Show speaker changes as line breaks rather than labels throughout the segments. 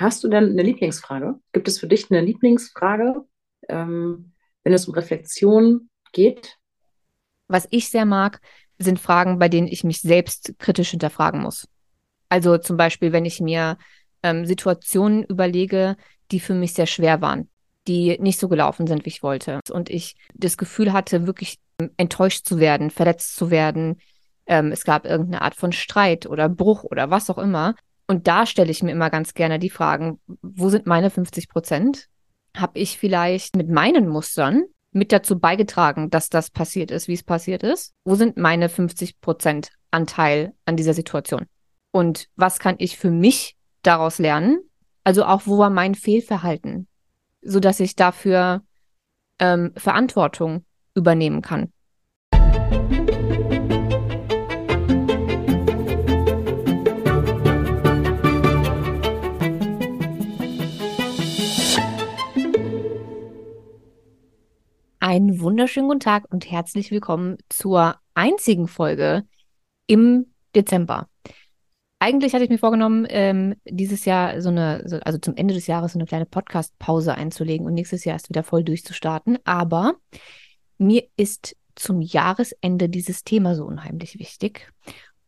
Hast du denn eine Lieblingsfrage? Gibt es für dich eine Lieblingsfrage, ähm, wenn es um Reflexion geht?
Was ich sehr mag, sind Fragen, bei denen ich mich selbst kritisch hinterfragen muss. Also zum Beispiel, wenn ich mir ähm, Situationen überlege, die für mich sehr schwer waren, die nicht so gelaufen sind, wie ich wollte. Und ich das Gefühl hatte, wirklich ähm, enttäuscht zu werden, verletzt zu werden. Ähm, es gab irgendeine Art von Streit oder Bruch oder was auch immer. Und da stelle ich mir immer ganz gerne die Fragen, wo sind meine 50 Prozent? Habe ich vielleicht mit meinen Mustern mit dazu beigetragen, dass das passiert ist, wie es passiert ist? Wo sind meine 50 Prozent Anteil an dieser Situation? Und was kann ich für mich daraus lernen? Also auch, wo war mein Fehlverhalten? So dass ich dafür ähm, Verantwortung übernehmen kann. Einen wunderschönen guten Tag und herzlich willkommen zur einzigen Folge im Dezember. Eigentlich hatte ich mir vorgenommen, ähm, dieses Jahr so eine, so, also zum Ende des Jahres so eine kleine Podcast-Pause einzulegen und nächstes Jahr erst wieder voll durchzustarten. Aber mir ist zum Jahresende dieses Thema so unheimlich wichtig.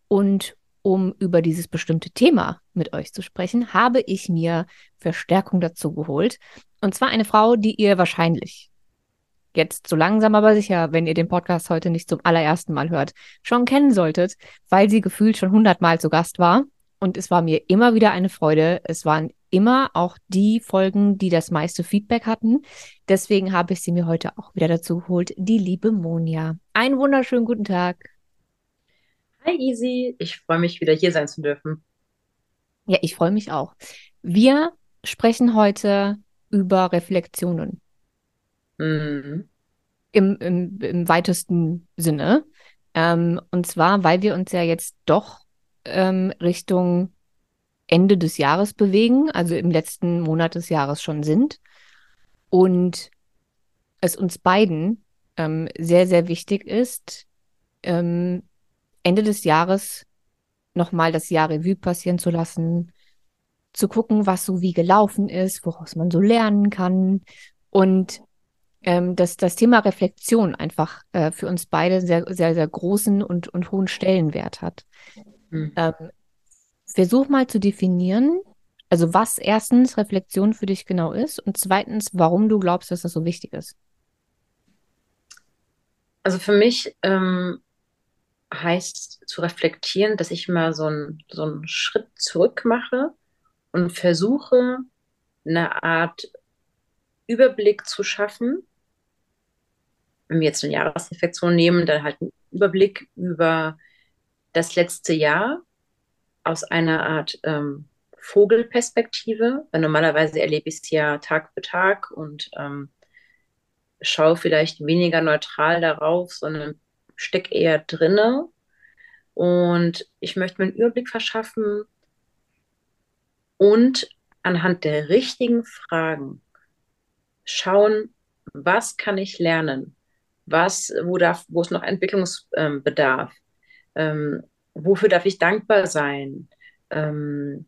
Und um über dieses bestimmte Thema mit euch zu sprechen, habe ich mir Verstärkung dazu geholt. Und zwar eine Frau, die ihr wahrscheinlich jetzt so langsam aber sicher, wenn ihr den Podcast heute nicht zum allerersten Mal hört, schon kennen solltet, weil sie gefühlt schon hundertmal zu Gast war. Und es war mir immer wieder eine Freude. Es waren immer auch die Folgen, die das meiste Feedback hatten. Deswegen habe ich sie mir heute auch wieder dazu geholt, die liebe Monja. Einen wunderschönen guten Tag.
Hi Easy, ich freue mich wieder hier sein zu dürfen.
Ja, ich freue mich auch. Wir sprechen heute über Reflexionen. Mhm. Im, im, Im weitesten Sinne. Ähm, und zwar, weil wir uns ja jetzt doch ähm, Richtung Ende des Jahres bewegen, also im letzten Monat des Jahres schon sind. Und es uns beiden ähm, sehr, sehr wichtig ist, ähm, Ende des Jahres nochmal das Jahr Revue passieren zu lassen, zu gucken, was so wie gelaufen ist, woraus man so lernen kann und ähm, dass das Thema Reflexion einfach äh, für uns beide sehr, sehr, sehr großen und, und hohen Stellenwert hat. Mhm. Ähm, versuch mal zu definieren, also was erstens Reflexion für dich genau ist und zweitens, warum du glaubst, dass das so wichtig ist.
Also für mich ähm, heißt zu reflektieren, dass ich mal so, ein, so einen Schritt zurück mache und versuche, eine Art Überblick zu schaffen wenn wir jetzt eine Jahresreflexion nehmen, dann halt einen Überblick über das letzte Jahr aus einer Art ähm, Vogelperspektive. Weil normalerweise erlebe ich es ja Tag für Tag und ähm, schaue vielleicht weniger neutral darauf, sondern stecke eher drinne. Und ich möchte mir einen Überblick verschaffen und anhand der richtigen Fragen schauen, was kann ich lernen? Was, wo, darf, wo es noch Entwicklungsbedarf, ähm, wofür darf ich dankbar sein, ähm,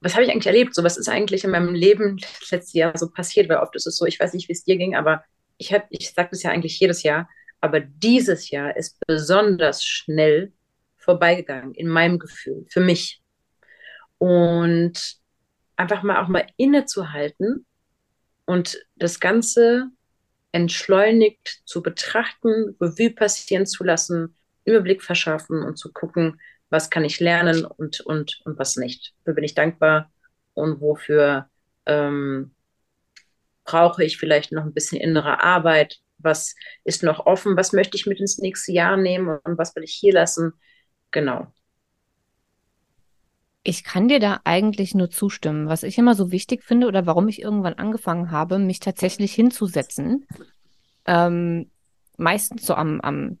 was habe ich eigentlich erlebt, so was ist eigentlich in meinem Leben letztes Jahr so passiert, weil oft ist es so, ich weiß nicht, wie es dir ging, aber ich habe, ich sage das ja eigentlich jedes Jahr, aber dieses Jahr ist besonders schnell vorbeigegangen in meinem Gefühl, für mich. Und einfach mal auch mal innezuhalten und das Ganze entschleunigt zu betrachten, Revue passieren zu lassen, Überblick verschaffen und zu gucken, was kann ich lernen und, und, und was nicht. Wofür bin ich dankbar und wofür ähm, brauche ich vielleicht noch ein bisschen innere Arbeit? Was ist noch offen? Was möchte ich mit ins nächste Jahr nehmen und was will ich hier lassen? Genau.
Ich kann dir da eigentlich nur zustimmen. Was ich immer so wichtig finde oder warum ich irgendwann angefangen habe, mich tatsächlich hinzusetzen, ähm, meistens so am, am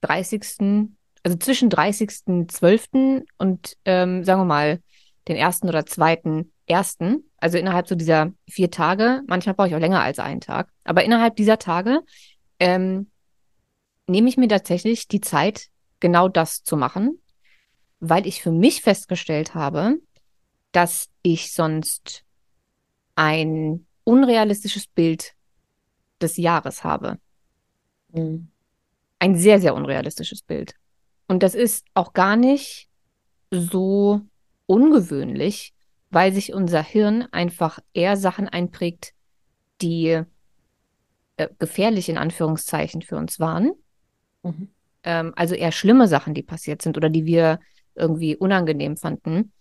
30., also zwischen 30.12. und ähm, sagen wir mal den ersten oder zweiten ersten, also innerhalb so dieser vier Tage, manchmal brauche ich auch länger als einen Tag, aber innerhalb dieser Tage ähm, nehme ich mir tatsächlich die Zeit, genau das zu machen, weil ich für mich festgestellt habe, dass ich sonst ein unrealistisches Bild des Jahres habe. Mhm. Ein sehr, sehr unrealistisches Bild. Und das ist auch gar nicht so ungewöhnlich, weil sich unser Hirn einfach eher Sachen einprägt, die äh, gefährlich in Anführungszeichen für uns waren. Mhm. Ähm, also eher schlimme Sachen, die passiert sind oder die wir irgendwie unangenehm fanden.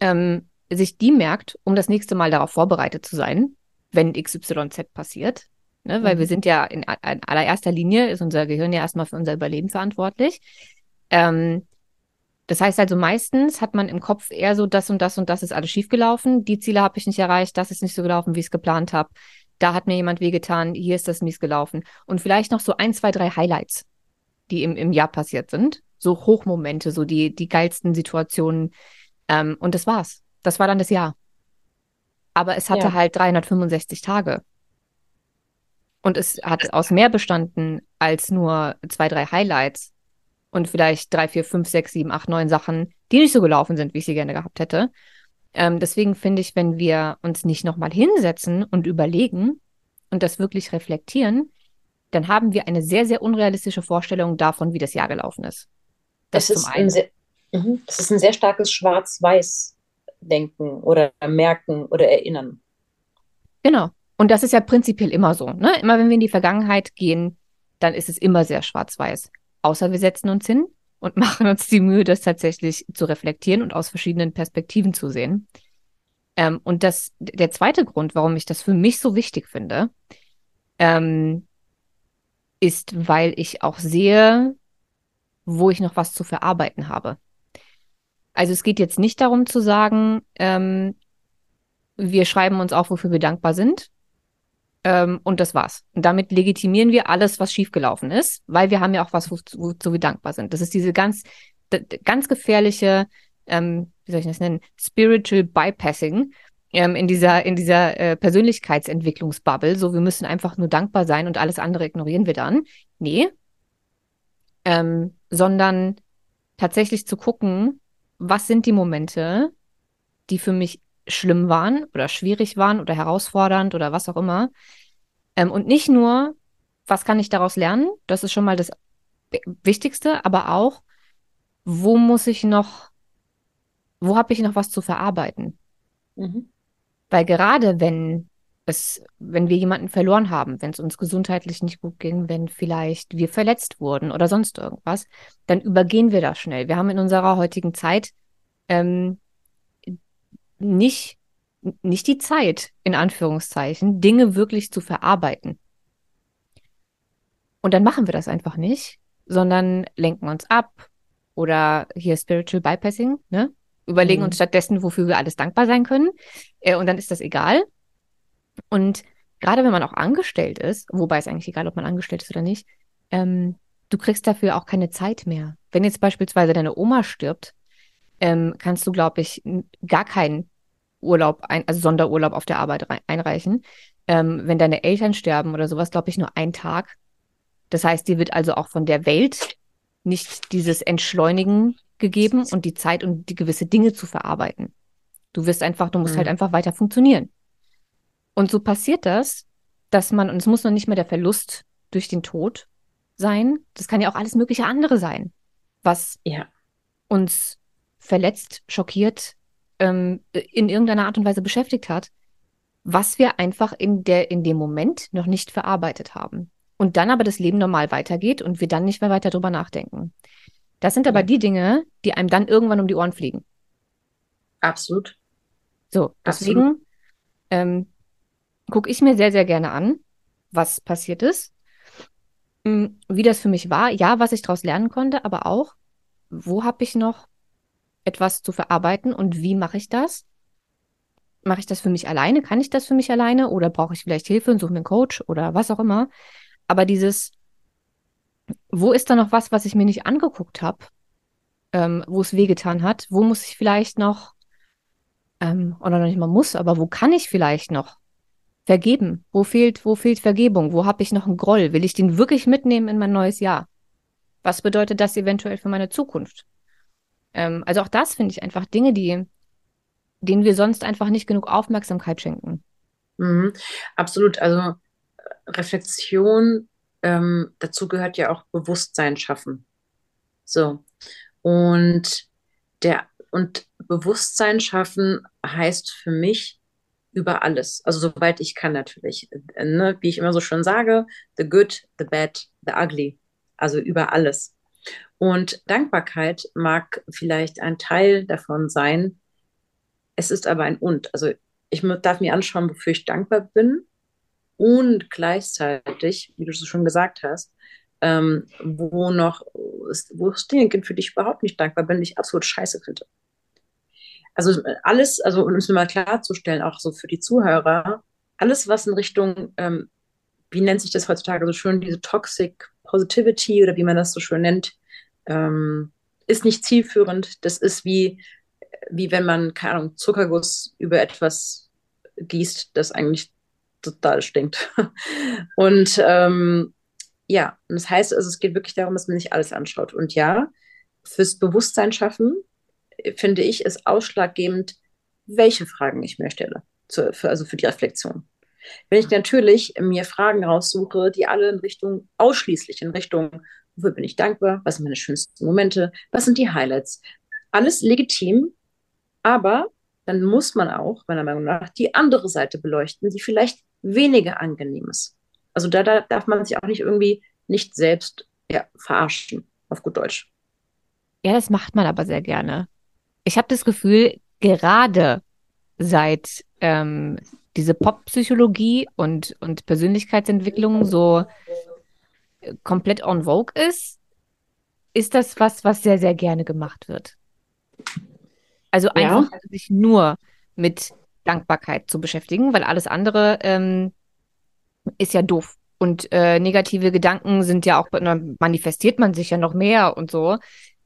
Ähm, sich die merkt, um das nächste Mal darauf vorbereitet zu sein, wenn XYZ passiert. Ne? Weil mhm. wir sind ja in, in, allererster Linie, ist unser Gehirn ja erstmal für unser Überleben verantwortlich. Ähm, das heißt also, meistens hat man im Kopf eher so, das und das und das ist alles schiefgelaufen. Die Ziele habe ich nicht erreicht, das ist nicht so gelaufen, wie ich es geplant habe. Da hat mir jemand wehgetan, hier ist das mies gelaufen. Und vielleicht noch so ein, zwei, drei Highlights, die im, im Jahr passiert sind. So Hochmomente, so die, die geilsten Situationen. Ähm, und das war's. Das war dann das Jahr. Aber es hatte ja. halt 365 Tage. Und es hat aus mehr bestanden als nur zwei, drei Highlights und vielleicht drei, vier, fünf, sechs, sieben, acht, neun Sachen, die nicht so gelaufen sind, wie ich sie gerne gehabt hätte. Ähm, deswegen finde ich, wenn wir uns nicht nochmal hinsetzen und überlegen und das wirklich reflektieren, dann haben wir eine sehr, sehr unrealistische Vorstellung davon, wie das Jahr gelaufen ist.
Das, das ist, ein sehr, mhm, das ist ein sehr starkes Schwarz-Weiß-Denken oder Merken oder Erinnern.
Genau. Und das ist ja prinzipiell immer so. Ne? Immer wenn wir in die Vergangenheit gehen, dann ist es immer sehr schwarz-weiß. Außer wir setzen uns hin und machen uns die Mühe, das tatsächlich zu reflektieren und aus verschiedenen Perspektiven zu sehen. Ähm, und das, der zweite Grund, warum ich das für mich so wichtig finde, ähm, ist, weil ich auch sehe, wo ich noch was zu verarbeiten habe. Also es geht jetzt nicht darum zu sagen, ähm, wir schreiben uns auf, wofür wir dankbar sind, ähm, und das war's. Und damit legitimieren wir alles, was schiefgelaufen ist, weil wir haben ja auch was, wozu, wozu wir dankbar sind. Das ist diese ganz, ganz gefährliche, ähm, wie soll ich das nennen, Spiritual Bypassing ähm, in dieser, in dieser äh, Persönlichkeitsentwicklungsbubble. So, wir müssen einfach nur dankbar sein und alles andere ignorieren wir dann. Nee. Ähm, sondern tatsächlich zu gucken, was sind die Momente, die für mich schlimm waren oder schwierig waren oder herausfordernd oder was auch immer. Ähm, und nicht nur, was kann ich daraus lernen? Das ist schon mal das Wichtigste, aber auch, wo muss ich noch, wo habe ich noch was zu verarbeiten? Mhm. Weil gerade wenn es, wenn wir jemanden verloren haben, wenn es uns gesundheitlich nicht gut ging, wenn vielleicht wir verletzt wurden oder sonst irgendwas, dann übergehen wir das schnell. Wir haben in unserer heutigen Zeit ähm, nicht, nicht die Zeit, in Anführungszeichen, Dinge wirklich zu verarbeiten. Und dann machen wir das einfach nicht, sondern lenken uns ab oder hier Spiritual Bypassing, ne? Überlegen mhm. uns stattdessen, wofür wir alles dankbar sein können. Äh, und dann ist das egal. Und gerade wenn man auch angestellt ist, wobei es eigentlich egal, ob man angestellt ist oder nicht, ähm, du kriegst dafür auch keine Zeit mehr. Wenn jetzt beispielsweise deine Oma stirbt, ähm, kannst du, glaube ich, gar keinen Urlaub, ein, also Sonderurlaub auf der Arbeit einreichen. Ähm, wenn deine Eltern sterben oder sowas, glaube ich, nur ein Tag. Das heißt, dir wird also auch von der Welt nicht dieses Entschleunigen gegeben und die Zeit, um die gewisse Dinge zu verarbeiten. Du wirst einfach, du musst halt mhm. halt einfach weiter funktionieren. Und so passiert das, dass man, und es muss noch nicht mehr der Verlust durch den Tod sein, das kann ja auch alles mögliche andere sein, was ja. uns verletzt, schockiert, ähm, in irgendeiner Art und Weise beschäftigt hat, was wir einfach in, der, in dem Moment noch nicht verarbeitet haben. Und dann aber das Leben normal weitergeht und wir dann nicht mehr weiter drüber nachdenken. Das sind aber die Dinge, die einem dann irgendwann um die Ohren fliegen.
Absolut.
So, deswegen ähm, gucke ich mir sehr, sehr gerne an, was passiert ist, hm, wie das für mich war, ja, was ich daraus lernen konnte, aber auch, wo habe ich noch etwas zu verarbeiten und wie mache ich das? Mache ich das für mich alleine? Kann ich das für mich alleine? Oder brauche ich vielleicht Hilfe und suche mir einen Coach oder was auch immer? Aber dieses, wo ist da noch was, was ich mir nicht angeguckt habe, ähm, wo es wehgetan hat? Wo muss ich vielleicht noch, ähm, oder noch nicht mal muss, aber wo kann ich vielleicht noch vergeben? Wo fehlt, wo fehlt Vergebung? Wo habe ich noch einen Groll? Will ich den wirklich mitnehmen in mein neues Jahr? Was bedeutet das eventuell für meine Zukunft? Ähm, also auch das finde ich einfach Dinge, die denen wir sonst einfach nicht genug Aufmerksamkeit schenken.
Mhm, absolut. Also Reflexion, ähm, dazu gehört ja auch Bewusstsein schaffen. So. Und der und Bewusstsein schaffen heißt für mich über alles. Also soweit ich kann natürlich. Ne? Wie ich immer so schön sage, the good, the bad, the ugly. Also über alles. Und Dankbarkeit mag vielleicht ein Teil davon sein. Es ist aber ein Und. Also ich darf mir anschauen, wofür ich dankbar bin. Und gleichzeitig, wie du es schon gesagt hast, ähm, wo noch, wo es Dinge gibt, für die ich überhaupt nicht dankbar bin, die ich absolut scheiße finde. Also alles, also um es mir mal klarzustellen, auch so für die Zuhörer, alles, was in Richtung, ähm, wie nennt sich das heutzutage so schön, diese Toxic Positivity oder wie man das so schön nennt, ähm, ist nicht zielführend. Das ist wie, wie wenn man, keine Ahnung, Zuckerguss über etwas gießt, das eigentlich total stinkt. Und ähm, ja, das heißt, also es geht wirklich darum, dass man sich alles anschaut. Und ja, fürs Bewusstsein schaffen, finde ich, ist ausschlaggebend, welche Fragen ich mir stelle, zu, für, also für die Reflexion. Wenn ich natürlich mir Fragen raussuche, die alle in Richtung, ausschließlich in Richtung, wofür bin ich dankbar, was sind meine schönsten Momente, was sind die Highlights, alles legitim, aber dann muss man auch, meiner Meinung nach, die andere Seite beleuchten, die vielleicht weniger angenehm ist. Also da, da darf man sich auch nicht irgendwie nicht selbst ja, verarschen, auf gut Deutsch.
Ja, das macht man aber sehr gerne. Ich habe das Gefühl, gerade seit ähm, diese Pop-Psychologie und, und Persönlichkeitsentwicklung so äh, komplett on vogue ist, ist das was, was sehr, sehr gerne gemacht wird. Also einfach ja. sich nur mit Dankbarkeit zu beschäftigen, weil alles andere ähm, ist ja doof. Und äh, negative Gedanken sind ja auch, manifestiert man sich ja noch mehr und so.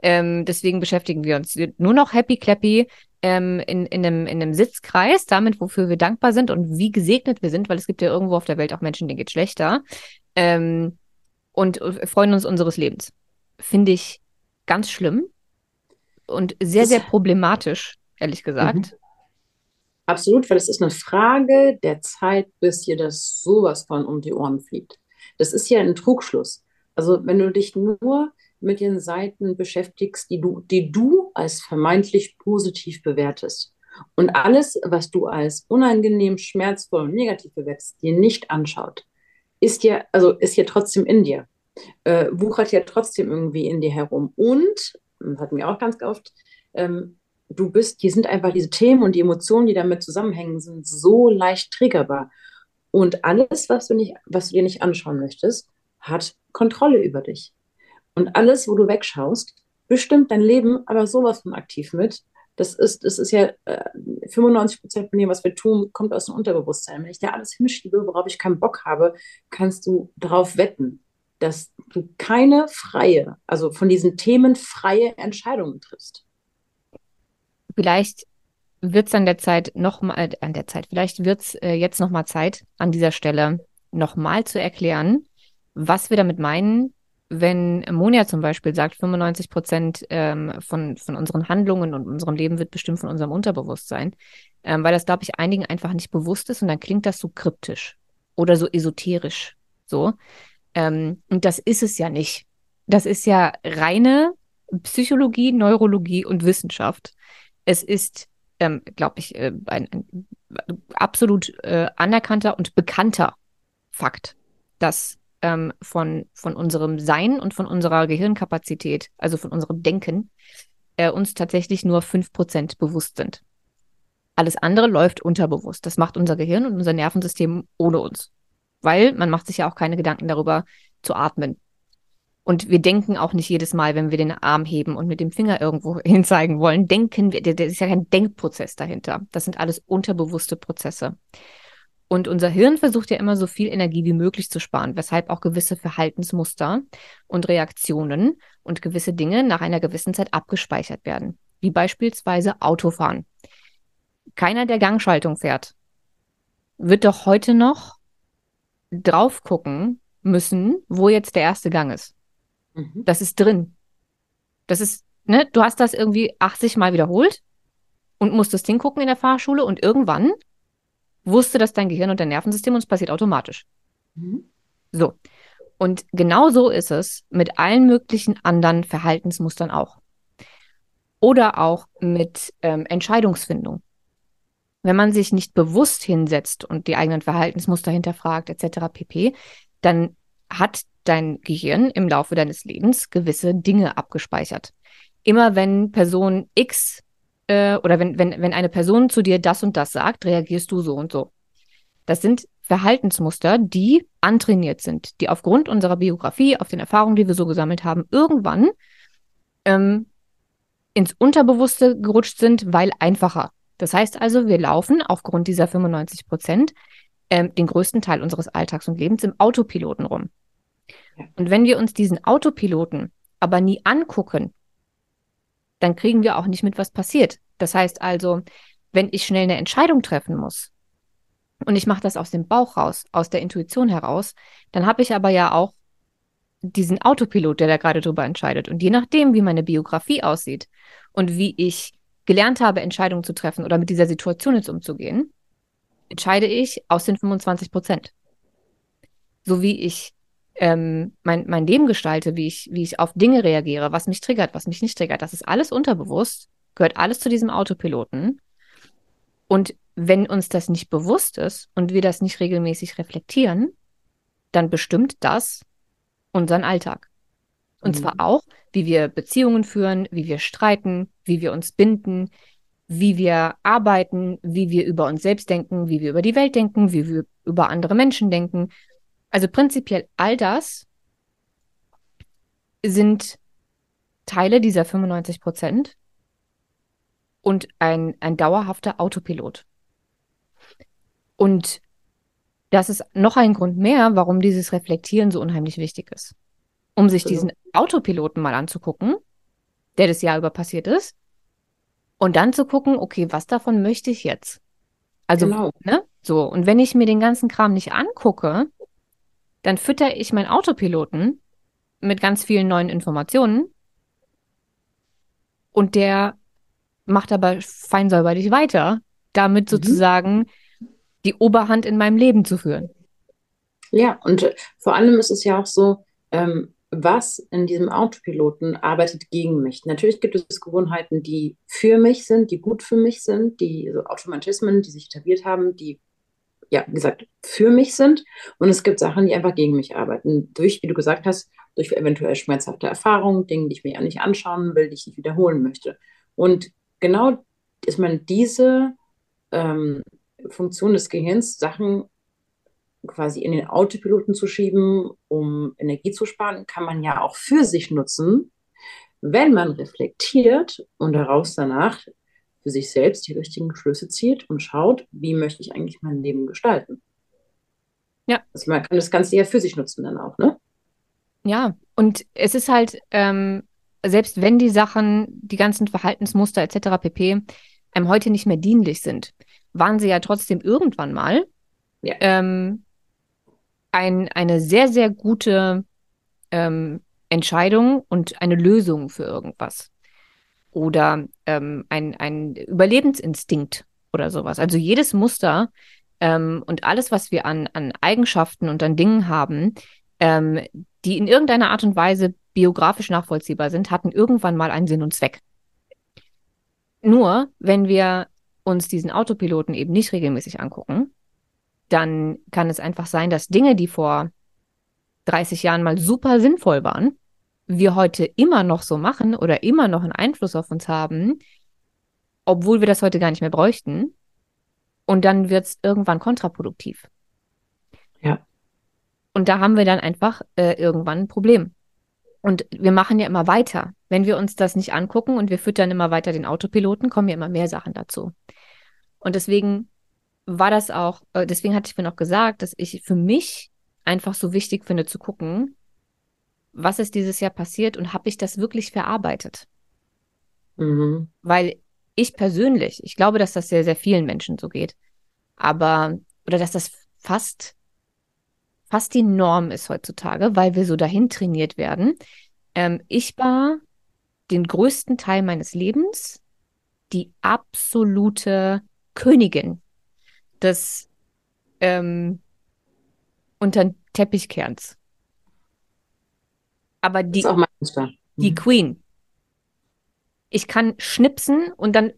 Ähm, deswegen beschäftigen wir uns nur noch happy clappy ähm, in, in, einem, in einem Sitzkreis, damit, wofür wir dankbar sind und wie gesegnet wir sind, weil es gibt ja irgendwo auf der Welt auch Menschen, denen geht schlechter. Ähm, und freuen uns unseres Lebens. Finde ich ganz schlimm und sehr, sehr problematisch, ehrlich gesagt. Mhm.
Absolut, weil es ist eine Frage der Zeit, bis dir das sowas von um die Ohren fliegt. Das ist ja ein Trugschluss. Also wenn du dich nur mit den Seiten beschäftigst, die du, die du als vermeintlich positiv bewertest. Und alles, was du als unangenehm, schmerzvoll und negativ bewertest, dir nicht anschaut, ist ja, also ist ja trotzdem in dir. Äh, wuchert ja trotzdem irgendwie in dir herum. Und, das hatten wir auch ganz oft, ähm, du bist, hier sind einfach diese Themen und die Emotionen, die damit zusammenhängen, sind so leicht triggerbar. Und alles, was du, nicht, was du dir nicht anschauen möchtest, hat Kontrolle über dich. Und alles, wo du wegschaust, bestimmt dein Leben aber sowas von aktiv mit. Das ist, das ist ja äh, 95 Prozent von dem, was wir tun, kommt aus dem Unterbewusstsein. Wenn ich da alles hinschiebe, worauf ich keinen Bock habe, kannst du darauf wetten, dass du keine freie, also von diesen Themen freie Entscheidungen triffst.
Vielleicht wird es an der Zeit nochmal, äh, an der Zeit, vielleicht wird es äh, jetzt nochmal Zeit, an dieser Stelle nochmal zu erklären, was wir damit meinen, wenn Monia zum Beispiel sagt, 95 Prozent ähm, von, von unseren Handlungen und unserem Leben wird bestimmt von unserem Unterbewusstsein, ähm, weil das, glaube ich, einigen einfach nicht bewusst ist und dann klingt das so kryptisch oder so esoterisch. So. Ähm, und das ist es ja nicht. Das ist ja reine Psychologie, Neurologie und Wissenschaft. Es ist, ähm, glaube ich, äh, ein, ein absolut äh, anerkannter und bekannter Fakt, dass ähm, von, von unserem Sein und von unserer Gehirnkapazität, also von unserem Denken, äh, uns tatsächlich nur 5% bewusst sind. Alles andere läuft unterbewusst. Das macht unser Gehirn und unser Nervensystem ohne uns. Weil man macht sich ja auch keine Gedanken darüber zu atmen. Und wir denken auch nicht jedes Mal, wenn wir den Arm heben und mit dem Finger irgendwo hin zeigen wollen, denken wir, der ist ja kein Denkprozess dahinter. Das sind alles unterbewusste Prozesse. Und unser Hirn versucht ja immer so viel Energie wie möglich zu sparen, weshalb auch gewisse Verhaltensmuster und Reaktionen und gewisse Dinge nach einer gewissen Zeit abgespeichert werden, wie beispielsweise Autofahren. Keiner, der Gangschaltung fährt, wird doch heute noch drauf gucken müssen, wo jetzt der erste Gang ist. Mhm. Das ist drin. Das ist, ne, du hast das irgendwie 80 Mal wiederholt und musstest hingucken in der Fahrschule und irgendwann wusste das dein Gehirn und dein Nervensystem und es passiert automatisch. Mhm. So. Und genau so ist es mit allen möglichen anderen Verhaltensmustern auch. Oder auch mit ähm, Entscheidungsfindung. Wenn man sich nicht bewusst hinsetzt und die eigenen Verhaltensmuster hinterfragt, etc. pp., dann hat dein Gehirn im Laufe deines Lebens gewisse Dinge abgespeichert. Immer wenn Person X äh, oder wenn, wenn, wenn eine Person zu dir das und das sagt, reagierst du so und so. Das sind Verhaltensmuster, die antrainiert sind, die aufgrund unserer Biografie, auf den Erfahrungen, die wir so gesammelt haben, irgendwann ähm, ins Unterbewusste gerutscht sind, weil einfacher. Das heißt also, wir laufen aufgrund dieser 95 Prozent ähm, den größten Teil unseres Alltags und Lebens im Autopiloten rum. Und wenn wir uns diesen Autopiloten aber nie angucken, dann kriegen wir auch nicht mit, was passiert. Das heißt also, wenn ich schnell eine Entscheidung treffen muss und ich mache das aus dem Bauch raus, aus der Intuition heraus, dann habe ich aber ja auch diesen Autopilot, der da gerade drüber entscheidet. Und je nachdem, wie meine Biografie aussieht und wie ich gelernt habe, Entscheidungen zu treffen oder mit dieser Situation jetzt umzugehen, entscheide ich aus den 25 Prozent. So wie ich ähm, mein, mein Leben gestalte, wie ich, wie ich auf Dinge reagiere, was mich triggert, was mich nicht triggert, das ist alles unterbewusst, gehört alles zu diesem Autopiloten. Und wenn uns das nicht bewusst ist und wir das nicht regelmäßig reflektieren, dann bestimmt das unseren Alltag. Und mhm. zwar auch, wie wir Beziehungen führen, wie wir streiten, wie wir uns binden, wie wir arbeiten, wie wir über uns selbst denken, wie wir über die Welt denken, wie wir über andere Menschen denken also prinzipiell all das sind Teile dieser 95 Prozent und ein, ein dauerhafter Autopilot. Und das ist noch ein Grund mehr, warum dieses Reflektieren so unheimlich wichtig ist. Um sich genau. diesen Autopiloten mal anzugucken, der das Jahr über passiert ist, und dann zu gucken, okay, was davon möchte ich jetzt? Also, genau. ne? So, und wenn ich mir den ganzen Kram nicht angucke, dann fütter ich meinen Autopiloten mit ganz vielen neuen Informationen und der macht aber feinsäuberlich weiter, damit mhm. sozusagen die Oberhand in meinem Leben zu führen.
Ja, und äh, vor allem ist es ja auch so, ähm, was in diesem Autopiloten arbeitet gegen mich. Natürlich gibt es Gewohnheiten, die für mich sind, die gut für mich sind, die so Automatismen, die sich etabliert haben, die ja, wie gesagt, für mich sind. Und es gibt Sachen, die einfach gegen mich arbeiten. Durch, wie du gesagt hast, durch eventuell schmerzhafte Erfahrungen, Dinge, die ich mir ja nicht anschauen will, die ich nicht wiederholen möchte. Und genau ist man diese ähm, Funktion des Gehirns, Sachen quasi in den Autopiloten zu schieben, um Energie zu sparen, kann man ja auch für sich nutzen, wenn man reflektiert und daraus danach für sich selbst die richtigen Schlüsse zieht und schaut, wie möchte ich eigentlich mein Leben gestalten. Ja. Also man kann das Ganze ja für sich nutzen dann auch, ne?
Ja, und es ist halt, ähm, selbst wenn die Sachen, die ganzen Verhaltensmuster etc. pp. einem heute nicht mehr dienlich sind, waren sie ja trotzdem irgendwann mal ja. ähm, ein, eine sehr, sehr gute ähm, Entscheidung und eine Lösung für irgendwas oder ähm, ein, ein Überlebensinstinkt oder sowas. Also jedes Muster ähm, und alles, was wir an, an Eigenschaften und an Dingen haben, ähm, die in irgendeiner Art und Weise biografisch nachvollziehbar sind, hatten irgendwann mal einen Sinn und Zweck. Nur, wenn wir uns diesen Autopiloten eben nicht regelmäßig angucken, dann kann es einfach sein, dass Dinge, die vor 30 Jahren mal super sinnvoll waren, wir heute immer noch so machen oder immer noch einen Einfluss auf uns haben, obwohl wir das heute gar nicht mehr bräuchten. Und dann wird es irgendwann kontraproduktiv.
Ja.
Und da haben wir dann einfach äh, irgendwann ein Problem. Und wir machen ja immer weiter. Wenn wir uns das nicht angucken und wir füttern immer weiter den Autopiloten, kommen ja immer mehr Sachen dazu. Und deswegen war das auch, äh, deswegen hatte ich mir noch gesagt, dass ich für mich einfach so wichtig finde zu gucken, was ist dieses Jahr passiert und habe ich das wirklich verarbeitet? Mhm. Weil ich persönlich, ich glaube, dass das sehr, sehr vielen Menschen so geht, aber, oder dass das fast, fast die Norm ist heutzutage, weil wir so dahin trainiert werden. Ähm, ich war den größten Teil meines Lebens die absolute Königin des ähm, unter Teppichkerns. Aber die, die mhm. Queen. Ich kann schnipsen und dann,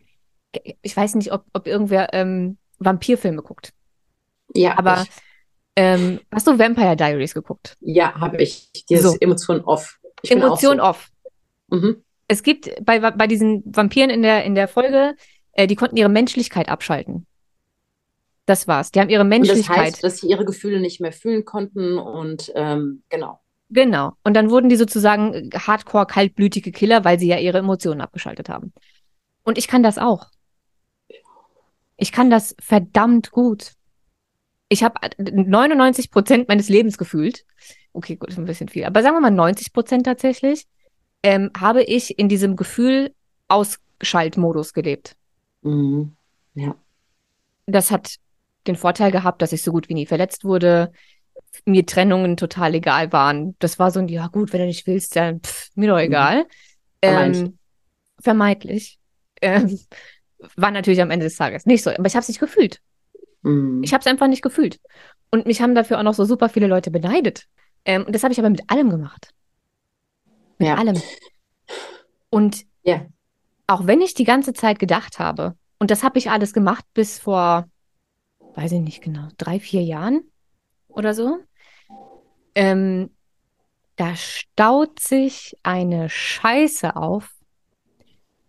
ich weiß nicht, ob, ob irgendwer ähm, Vampirfilme guckt.
Ja,
aber ähm, hast du Vampire Diaries geguckt?
Ja, habe ich. Dieses so. Emotion off.
Ich Emotion so. off. Mhm. Es gibt bei, bei diesen Vampiren in der, in der Folge, äh, die konnten ihre Menschlichkeit abschalten. Das war's. Die haben ihre Menschlichkeit. das heißt,
dass sie ihre Gefühle nicht mehr fühlen konnten und ähm, genau.
Genau. Und dann wurden die sozusagen hardcore kaltblütige Killer, weil sie ja ihre Emotionen abgeschaltet haben. Und ich kann das auch. Ich kann das verdammt gut. Ich habe 99 Prozent meines Lebens gefühlt. Okay, gut, ist ein bisschen viel. Aber sagen wir mal 90 Prozent tatsächlich, ähm, habe ich in diesem Gefühl Ausschaltmodus gelebt.
Mhm. Ja.
Das hat den Vorteil gehabt, dass ich so gut wie nie verletzt wurde, mir Trennungen total egal waren. Das war so ein, ja gut, wenn du nicht willst, dann pff, mir doch mhm. egal. Mhm. Ähm, vermeintlich. Ähm, war natürlich am Ende des Tages nicht so, aber ich habe es nicht gefühlt. Mhm. Ich habe es einfach nicht gefühlt. Und mich haben dafür auch noch so super viele Leute beneidet. Ähm, und das habe ich aber mit allem gemacht. Mit ja. allem. Und ja. auch wenn ich die ganze Zeit gedacht habe, und das habe ich alles gemacht bis vor weiß ich nicht genau, drei, vier Jahren oder so. Ähm, da staut sich eine Scheiße auf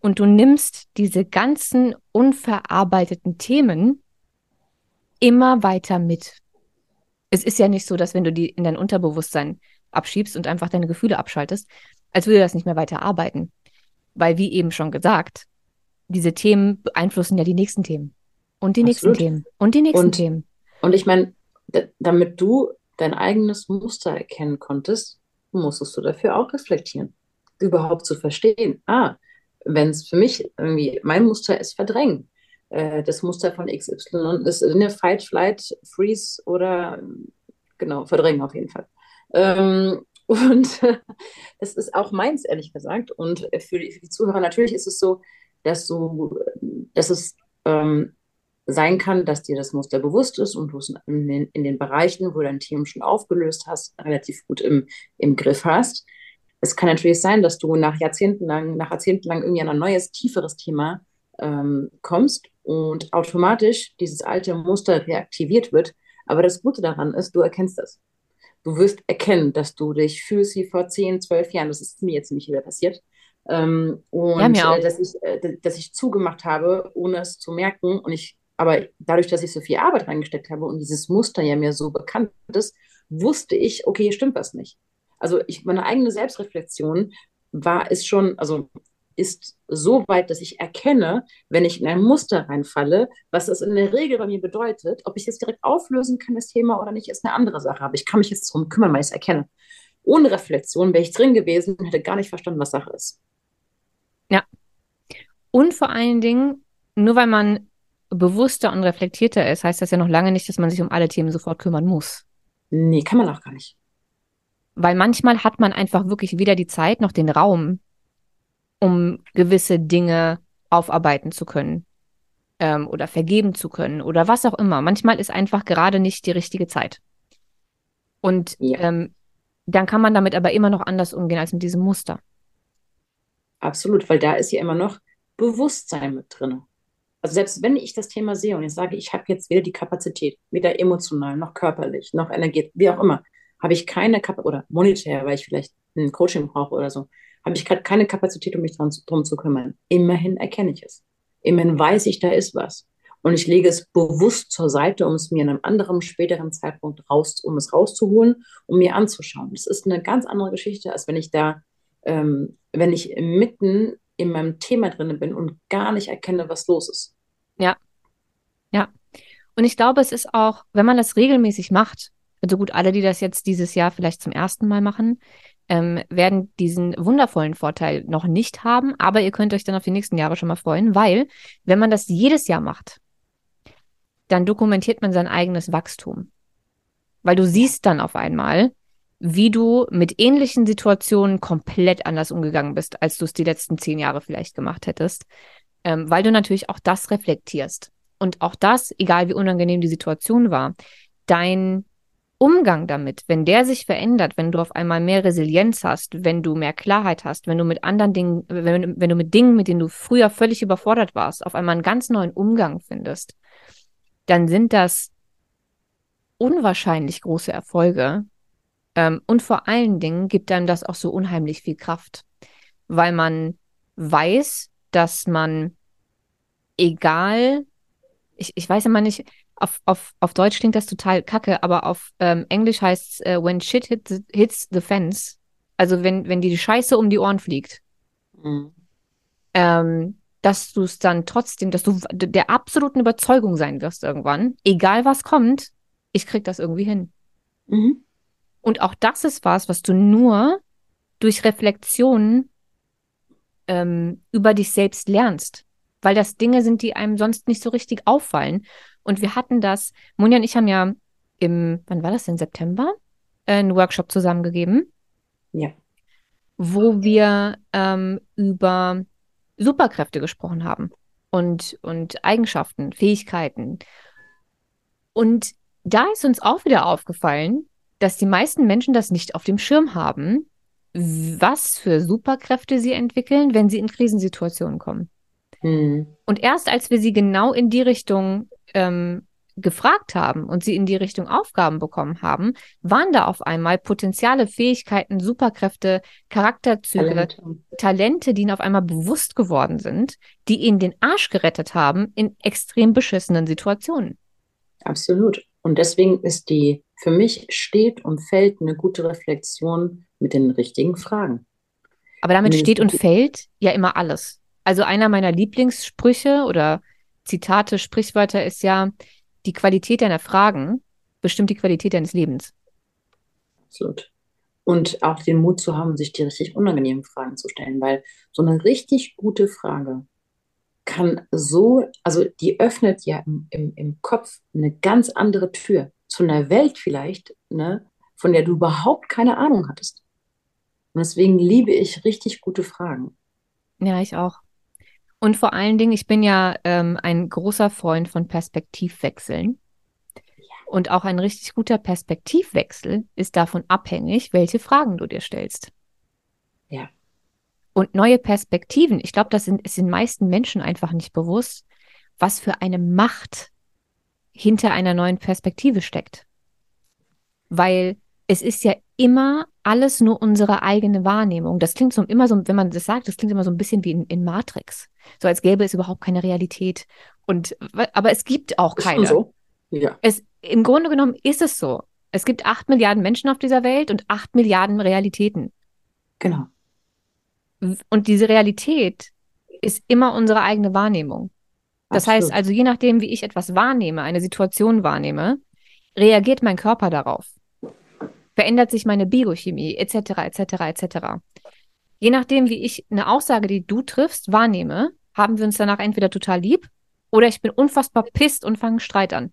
und du nimmst diese ganzen unverarbeiteten Themen immer weiter mit. Es ist ja nicht so, dass wenn du die in dein Unterbewusstsein abschiebst und einfach deine Gefühle abschaltest, als würde das nicht mehr weiter arbeiten. Weil, wie eben schon gesagt, diese Themen beeinflussen ja die nächsten Themen. Und die nächsten Themen. Und die nächsten und, Themen.
Und ich meine, damit du dein eigenes Muster erkennen konntest, musstest du dafür auch reflektieren. Überhaupt zu verstehen. Ah, wenn es für mich irgendwie, mein Muster ist verdrängen. Äh, das Muster von XY ist eine Fight, Flight, Freeze oder genau, verdrängen auf jeden Fall. Ähm, und das ist auch meins, ehrlich gesagt. Und für die, für die Zuhörer natürlich ist es so, dass du, dass es ähm, sein kann, dass dir das Muster bewusst ist und du es in den, in den Bereichen, wo du dein Team schon aufgelöst hast, relativ gut im, im Griff hast. Es kann natürlich sein, dass du nach Jahrzehnten lang, nach Jahrzehnten lang irgendwie an ein neues, tieferes Thema ähm, kommst und automatisch dieses alte Muster reaktiviert wird. Aber das Gute daran ist, du erkennst das. Du wirst erkennen, dass du dich fühlst wie vor 10, 12 Jahren. Das ist mir jetzt nämlich wieder passiert. Ähm, und ja, äh, dass, ich, äh, dass ich zugemacht habe, ohne es zu merken. Und ich aber dadurch, dass ich so viel Arbeit reingesteckt habe und dieses Muster ja mir so bekannt ist, wusste ich, okay, hier stimmt was nicht. Also ich, meine eigene Selbstreflexion war, ist schon, also ist so weit, dass ich erkenne, wenn ich in ein Muster reinfalle, was das in der Regel bei mir bedeutet. Ob ich es direkt auflösen kann, das Thema oder nicht, ist eine andere Sache. Aber ich kann mich jetzt darum kümmern, weil ich es erkenne. Ohne Reflexion wäre ich drin gewesen und hätte gar nicht verstanden, was Sache ist.
Ja. Und vor allen Dingen, nur weil man bewusster und reflektierter ist, heißt das ja noch lange nicht, dass man sich um alle Themen sofort kümmern muss.
Nee, kann man auch gar nicht.
Weil manchmal hat man einfach wirklich weder die Zeit noch den Raum, um gewisse Dinge aufarbeiten zu können ähm, oder vergeben zu können oder was auch immer. Manchmal ist einfach gerade nicht die richtige Zeit. Und ja. ähm, dann kann man damit aber immer noch anders umgehen als mit diesem Muster.
Absolut, weil da ist ja immer noch Bewusstsein mit drin. Also selbst wenn ich das Thema sehe und ich sage, ich habe jetzt weder die Kapazität, weder emotional noch körperlich noch energetisch, wie auch immer, habe ich keine Kapazität, oder monetär, weil ich vielleicht ein Coaching brauche oder so, habe ich gerade keine Kapazität, um mich dran, drum zu kümmern. Immerhin erkenne ich es. Immerhin weiß ich, da ist was. Und ich lege es bewusst zur Seite, um es mir in einem anderen, späteren Zeitpunkt raus, um es rauszuholen, um mir anzuschauen. Das ist eine ganz andere Geschichte, als wenn ich da, ähm, wenn ich mitten in meinem Thema drin bin und gar nicht erkenne, was los ist.
Ja. Ja. Und ich glaube, es ist auch, wenn man das regelmäßig macht, also gut, alle, die das jetzt dieses Jahr vielleicht zum ersten Mal machen, ähm, werden diesen wundervollen Vorteil noch nicht haben, aber ihr könnt euch dann auf die nächsten Jahre schon mal freuen, weil wenn man das jedes Jahr macht, dann dokumentiert man sein eigenes Wachstum. Weil du siehst dann auf einmal, wie du mit ähnlichen Situationen komplett anders umgegangen bist, als du es die letzten zehn Jahre vielleicht gemacht hättest. Ähm, weil du natürlich auch das reflektierst. Und auch das, egal wie unangenehm die Situation war, dein Umgang damit, wenn der sich verändert, wenn du auf einmal mehr Resilienz hast, wenn du mehr Klarheit hast, wenn du mit anderen Dingen, wenn, wenn du mit Dingen, mit denen du früher völlig überfordert warst, auf einmal einen ganz neuen Umgang findest, dann sind das unwahrscheinlich große Erfolge. Ähm, und vor allen Dingen gibt einem das auch so unheimlich viel Kraft, weil man weiß, dass man, egal, ich, ich weiß immer nicht, auf, auf, auf Deutsch klingt das total kacke, aber auf ähm, Englisch heißt es, uh, when shit hit the, hits the fence. Also wenn, wenn die Scheiße um die Ohren fliegt. Mhm. Ähm, dass du es dann trotzdem, dass du der absoluten Überzeugung sein wirst irgendwann, egal was kommt, ich krieg das irgendwie hin. Mhm. Und auch das ist was, was du nur durch Reflexion ähm, über dich selbst lernst. Weil das Dinge sind, die einem sonst nicht so richtig auffallen. Und wir hatten das, Monja und ich haben ja im, wann war das denn, September, äh, einen Workshop zusammengegeben.
Ja.
Wo wir ähm, über Superkräfte gesprochen haben und, und Eigenschaften, Fähigkeiten. Und da ist uns auch wieder aufgefallen, dass die meisten Menschen das nicht auf dem Schirm haben, was für Superkräfte sie entwickeln, wenn sie in Krisensituationen kommen. Mhm. Und erst als wir sie genau in die Richtung ähm, gefragt haben und sie in die Richtung Aufgaben bekommen haben, waren da auf einmal Potenziale, Fähigkeiten, Superkräfte, Charakterzüge, Talente. Talente, die ihnen auf einmal bewusst geworden sind, die ihnen den Arsch gerettet haben in extrem beschissenen Situationen.
Absolut. Und deswegen ist die, für mich steht und fällt eine gute Reflexion mit den richtigen Fragen.
Aber damit steht und fällt ja immer alles. Also einer meiner Lieblingssprüche oder Zitate, Sprichwörter ist ja, die Qualität deiner Fragen bestimmt die Qualität deines Lebens.
Absolut. Und auch den Mut zu haben, sich die richtig unangenehmen Fragen zu stellen, weil so eine richtig gute Frage kann so, also die öffnet ja im, im, im Kopf eine ganz andere Tür zu einer Welt vielleicht, ne, von der du überhaupt keine Ahnung hattest. Und deswegen liebe ich richtig gute Fragen.
Ja, ich auch. Und vor allen Dingen, ich bin ja ähm, ein großer Freund von Perspektivwechseln. Und auch ein richtig guter Perspektivwechsel ist davon abhängig, welche Fragen du dir stellst.
Ja.
Und neue Perspektiven, ich glaube, das sind, ist den meisten Menschen einfach nicht bewusst, was für eine Macht hinter einer neuen Perspektive steckt. Weil es ist ja immer alles nur unsere eigene Wahrnehmung. Das klingt so immer so, wenn man das sagt, das klingt immer so ein bisschen wie in, in Matrix. So als gäbe es überhaupt keine Realität. Und aber es gibt auch keine. Ist so?
Ja.
Es, Im Grunde genommen ist es so. Es gibt acht Milliarden Menschen auf dieser Welt und acht Milliarden Realitäten.
Genau.
Und diese Realität ist immer unsere eigene Wahrnehmung. Das Absolut. heißt also, je nachdem, wie ich etwas wahrnehme, eine Situation wahrnehme, reagiert mein Körper darauf verändert sich meine Biochemie, etc., etc., etc. Je nachdem, wie ich eine Aussage, die du triffst, wahrnehme, haben wir uns danach entweder total lieb oder ich bin unfassbar pisst und fange Streit an.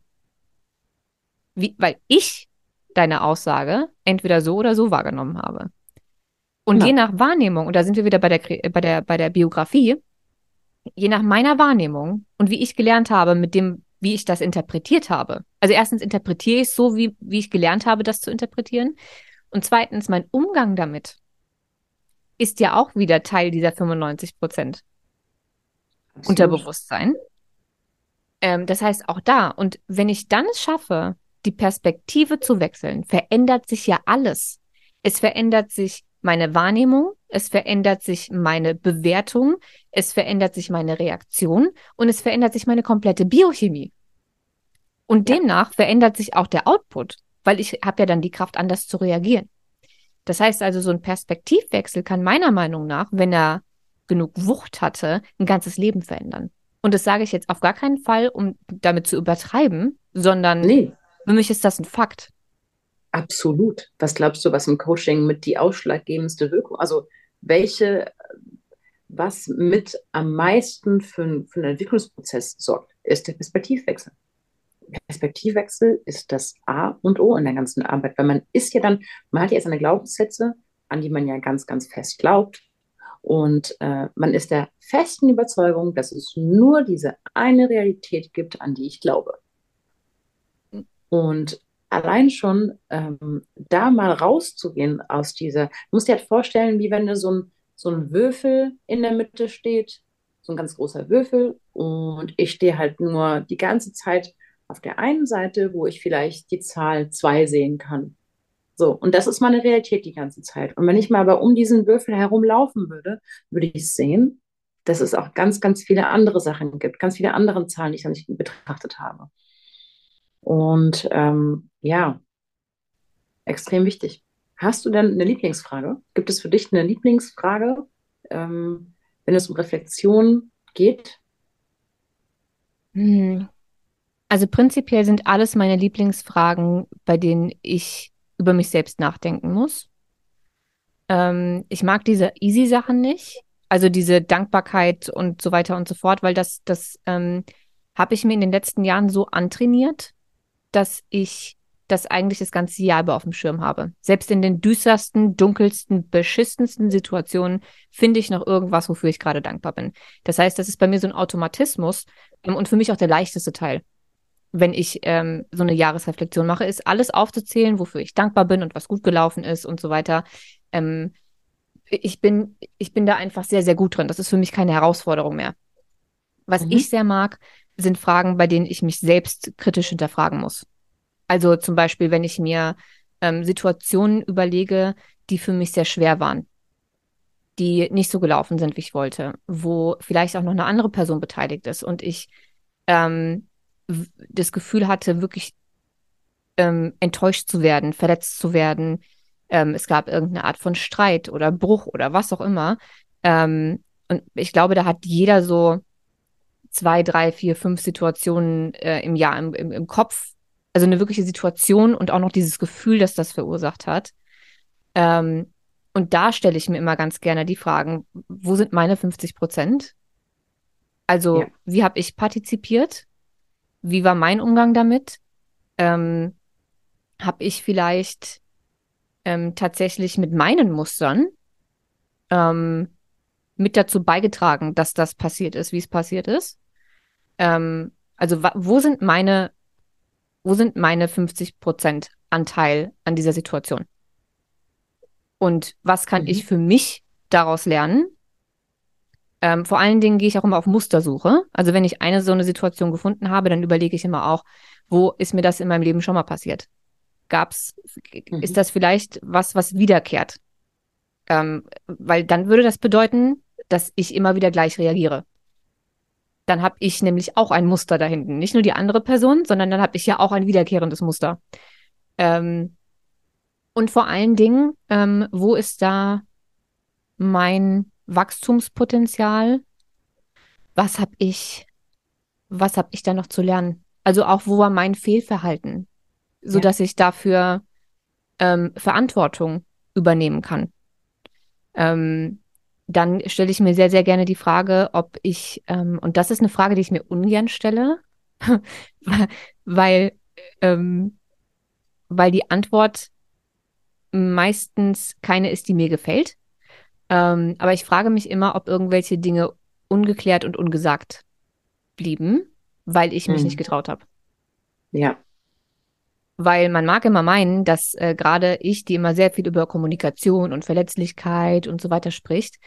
Wie, weil ich deine Aussage entweder so oder so wahrgenommen habe. Und ja. je nach Wahrnehmung, und da sind wir wieder bei der, bei der, bei der Biografie, je nach meiner Wahrnehmung und wie ich gelernt habe, mit dem wie ich das interpretiert habe. Also erstens interpretiere ich es so, wie, wie ich gelernt habe, das zu interpretieren. Und zweitens, mein Umgang damit ist ja auch wieder Teil dieser 95 Prozent Unterbewusstsein. Ähm, das heißt, auch da, und wenn ich dann es schaffe, die Perspektive zu wechseln, verändert sich ja alles. Es verändert sich meine Wahrnehmung, es verändert sich meine Bewertung, es verändert sich meine Reaktion und es verändert sich meine komplette Biochemie. Und ja. demnach verändert sich auch der Output, weil ich habe ja dann die Kraft, anders zu reagieren. Das heißt also, so ein Perspektivwechsel kann meiner Meinung nach, wenn er genug Wucht hatte, ein ganzes Leben verändern. Und das sage ich jetzt auf gar keinen Fall, um damit zu übertreiben, sondern nee. für mich ist das ein Fakt.
Absolut. Was glaubst du, was im Coaching mit die ausschlaggebendste Wirkung, also welche, was mit am meisten für, für einen Entwicklungsprozess sorgt, ist der Perspektivwechsel. Perspektivwechsel ist das A und O in der ganzen Arbeit, weil man ist ja dann, man hat ja seine Glaubenssätze, an die man ja ganz, ganz fest glaubt. Und äh, man ist der festen Überzeugung, dass es nur diese eine Realität gibt, an die ich glaube. Und allein schon ähm, da mal rauszugehen aus dieser, du musst dir halt vorstellen, wie wenn da so ein, so ein Würfel in der Mitte steht, so ein ganz großer Würfel, und ich stehe halt nur die ganze Zeit auf der einen Seite, wo ich vielleicht die Zahl 2 sehen kann. So, und das ist meine Realität die ganze Zeit. Und wenn ich mal aber um diesen Würfel herumlaufen würde, würde ich sehen, dass es auch ganz, ganz viele andere Sachen gibt, ganz viele andere Zahlen, die ich noch nicht betrachtet habe. Und ähm, ja, extrem wichtig. Hast du denn eine Lieblingsfrage? Gibt es für dich eine Lieblingsfrage, ähm, wenn es um Reflexion geht?
Hm. Also prinzipiell sind alles meine Lieblingsfragen, bei denen ich über mich selbst nachdenken muss. Ähm, ich mag diese Easy-Sachen nicht, also diese Dankbarkeit und so weiter und so fort, weil das, das ähm, habe ich mir in den letzten Jahren so antrainiert, dass ich das eigentlich das ganze Jahr über auf dem Schirm habe. Selbst in den düstersten, dunkelsten, beschissensten Situationen finde ich noch irgendwas, wofür ich gerade dankbar bin. Das heißt, das ist bei mir so ein Automatismus ähm, und für mich auch der leichteste Teil, wenn ich ähm, so eine Jahresreflexion mache, ist alles aufzuzählen, wofür ich dankbar bin und was gut gelaufen ist und so weiter. Ähm, ich bin, ich bin da einfach sehr, sehr gut drin. Das ist für mich keine Herausforderung mehr. Was mhm. ich sehr mag, sind Fragen, bei denen ich mich selbst kritisch hinterfragen muss. Also zum Beispiel, wenn ich mir ähm, Situationen überlege, die für mich sehr schwer waren, die nicht so gelaufen sind, wie ich wollte, wo vielleicht auch noch eine andere Person beteiligt ist und ich ähm, das Gefühl hatte, wirklich ähm, enttäuscht zu werden, verletzt zu werden. Ähm, es gab irgendeine Art von Streit oder Bruch oder was auch immer. Ähm, und ich glaube, da hat jeder so zwei, drei, vier, fünf Situationen äh, im Jahr im, im, im Kopf. Also eine wirkliche Situation und auch noch dieses Gefühl, das das verursacht hat. Ähm, und da stelle ich mir immer ganz gerne die Fragen, wo sind meine 50 Prozent? Also, ja. wie habe ich partizipiert? Wie war mein Umgang damit? Ähm, habe ich vielleicht ähm, tatsächlich mit meinen Mustern ähm, mit dazu beigetragen, dass das passiert ist, wie es passiert ist? Ähm, also wo sind meine, wo sind meine 50 Prozent Anteil an dieser Situation? Und was kann mhm. ich für mich daraus lernen? Ähm, vor allen Dingen gehe ich auch immer auf Mustersuche. Also wenn ich eine so eine Situation gefunden habe, dann überlege ich immer auch, wo ist mir das in meinem Leben schon mal passiert? Gab's, mhm. ist das vielleicht was, was wiederkehrt? Ähm, weil dann würde das bedeuten, dass ich immer wieder gleich reagiere. Dann habe ich nämlich auch ein Muster da hinten. Nicht nur die andere Person, sondern dann habe ich ja auch ein wiederkehrendes Muster. Ähm, und vor allen Dingen, ähm, wo ist da mein Wachstumspotenzial? Was habe ich, was habe ich da noch zu lernen? Also auch, wo war mein Fehlverhalten, so ja. dass ich dafür ähm, Verantwortung übernehmen kann. Ähm, dann stelle ich mir sehr, sehr gerne die Frage, ob ich, ähm, und das ist eine Frage, die ich mir ungern stelle, weil, ähm, weil die Antwort meistens keine ist, die mir gefällt. Ähm, aber ich frage mich immer, ob irgendwelche Dinge ungeklärt und ungesagt blieben, weil ich mich hm. nicht getraut habe.
Ja.
Weil man mag immer meinen, dass äh, gerade ich, die immer sehr viel über Kommunikation und Verletzlichkeit und so weiter spricht,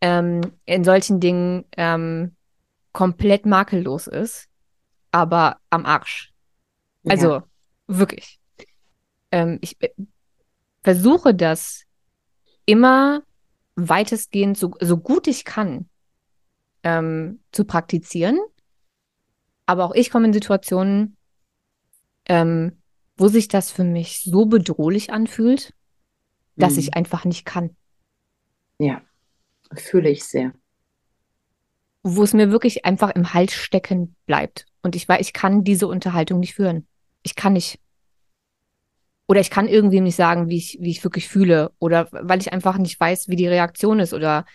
ähm, in solchen Dingen ähm, komplett makellos ist, aber am Arsch. Also ja. wirklich. Ähm, ich äh, versuche das immer weitestgehend so, so gut ich kann ähm, zu praktizieren. Aber auch ich komme in Situationen, ähm, wo sich das für mich so bedrohlich anfühlt, dass mhm. ich einfach nicht kann.
Ja, fühle ich sehr.
Wo es mir wirklich einfach im Hals stecken bleibt. Und ich weiß, ich kann diese Unterhaltung nicht führen. Ich kann nicht oder ich kann irgendwie nicht sagen, wie ich, wie ich wirklich fühle oder weil ich einfach nicht weiß, wie die Reaktion ist oder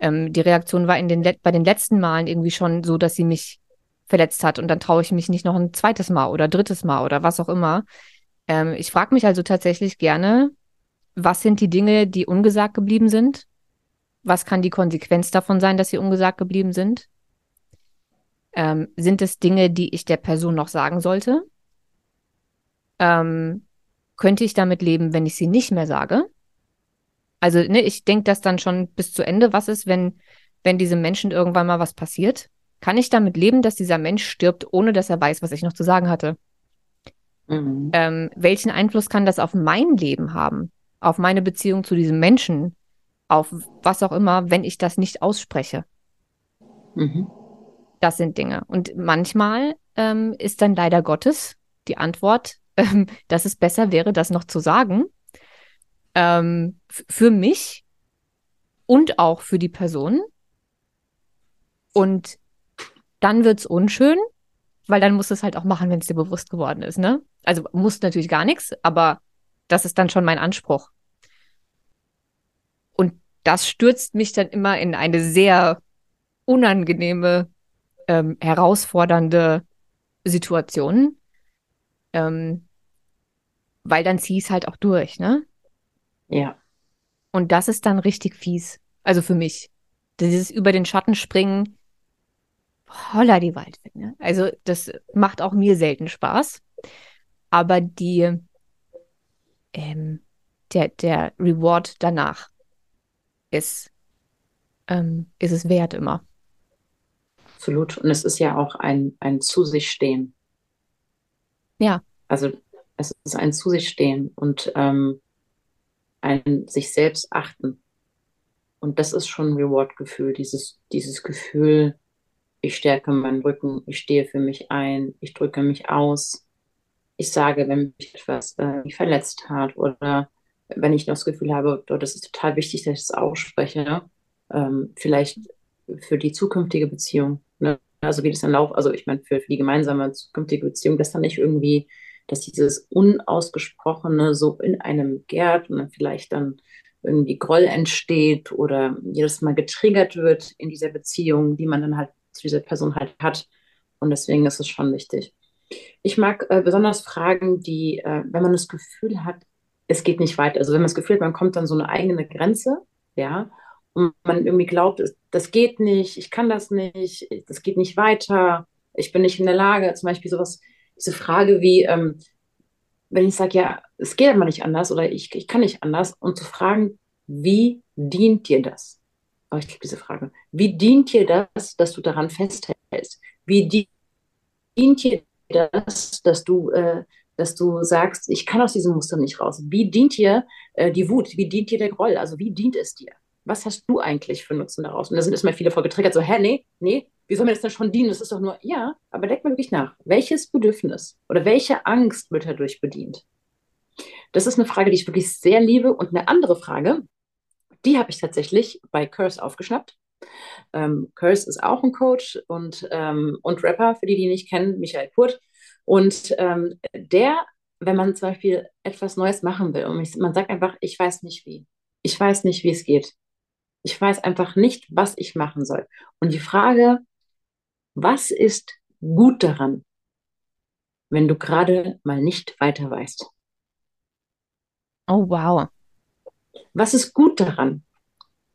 ähm, die Reaktion war in den bei den letzten Malen irgendwie schon so, dass sie mich verletzt hat und dann traue ich mich nicht noch ein zweites Mal oder drittes Mal oder was auch immer. Ähm, ich frage mich also tatsächlich gerne, was sind die Dinge, die ungesagt geblieben sind? was kann die Konsequenz davon sein, dass sie ungesagt geblieben sind? Ähm, sind es Dinge, die ich der Person noch sagen sollte? Ähm, könnte ich damit leben, wenn ich sie nicht mehr sage? Also, ne, ich denke das dann schon bis zu Ende. Was ist, wenn, wenn diesem Menschen irgendwann mal was passiert? Kann ich damit leben, dass dieser Mensch stirbt, ohne dass er weiß, was ich noch zu sagen hatte? Mhm. Ähm, welchen Einfluss kann das auf mein Leben haben? Auf meine Beziehung zu diesem Menschen? Auf was auch immer, wenn ich das nicht ausspreche? Mhm. Das sind Dinge. Und manchmal ähm, ist dann leider Gottes die Antwort, ähm, dass es besser wäre, das noch zu sagen. Ähm, für mich und auch für die Person. Und dann wird es unschön, weil dann musst du es halt auch machen, wenn es dir bewusst geworden ist, ne? Also muss natürlich gar nichts, aber das ist dann schon mein Anspruch. Und das stürzt mich dann immer in eine sehr unangenehme, ähm, herausfordernde Situation. Ähm, weil dann zieh ich es halt auch durch, ne?
Ja.
Und das ist dann richtig fies. Also für mich. Dieses über den Schatten springen, holla die Waldfee. Ne? Also das macht auch mir selten Spaß. Aber die, ähm, der, der Reward danach ist, ähm, ist es wert immer.
Absolut. Und es ist ja auch ein, ein zu sich stehen.
Ja.
Also es ist ein zu sich stehen und ähm, ein sich selbst achten. Und das ist schon ein Reward-Gefühl, dieses, dieses Gefühl, ich stärke meinen Rücken, ich stehe für mich ein, ich drücke mich aus. Ich sage, wenn mich etwas äh, verletzt hat oder wenn ich noch das Gefühl habe, oh, das ist total wichtig, dass ich das ausspreche, ne? ähm, vielleicht für die zukünftige Beziehung. Ne? Also wie das dann laufen, also ich meine, für, für die gemeinsame zukünftige Beziehung, dass dann nicht irgendwie, dass dieses Unausgesprochene so in einem gärt und dann vielleicht dann irgendwie Groll entsteht oder jedes Mal getriggert wird in dieser Beziehung, die man dann halt dieser Person halt hat. Und deswegen ist es schon wichtig. Ich mag äh, besonders Fragen, die, äh, wenn man das Gefühl hat, es geht nicht weiter. Also wenn man das Gefühl hat, man kommt an so eine eigene Grenze, ja, und man irgendwie glaubt, das geht nicht, ich kann das nicht, das geht nicht weiter, ich bin nicht in der Lage, zum Beispiel sowas, diese Frage wie, ähm, wenn ich sage, ja, es geht aber nicht anders oder ich, ich kann nicht anders, und zu fragen, wie dient dir das? Oh, ich liebe diese Frage. Wie dient dir das, dass du daran festhältst? Wie dient dir das, dass du, äh, dass du sagst, ich kann aus diesem Muster nicht raus? Wie dient dir äh, die Wut? Wie dient dir der Groll? Also wie dient es dir? Was hast du eigentlich für Nutzen daraus? Und da sind erstmal viele voll getriggert, so, hä, nee, nee, wie soll mir das denn schon dienen? Das ist doch nur, ja, aber denk mal wirklich nach. Welches Bedürfnis oder welche Angst wird dadurch bedient? Das ist eine Frage, die ich wirklich sehr liebe. Und eine andere Frage, die habe ich tatsächlich bei Curse aufgeschnappt. Ähm, Curse ist auch ein Coach und, ähm, und Rapper, für die, die ihn nicht kennen, Michael Kurt. Und ähm, der, wenn man zum Beispiel etwas Neues machen will und man sagt einfach, ich weiß nicht wie. Ich weiß nicht, wie es geht. Ich weiß einfach nicht, was ich machen soll. Und die Frage, was ist gut daran, wenn du gerade mal nicht weiter weißt?
Oh, wow.
Was ist gut daran?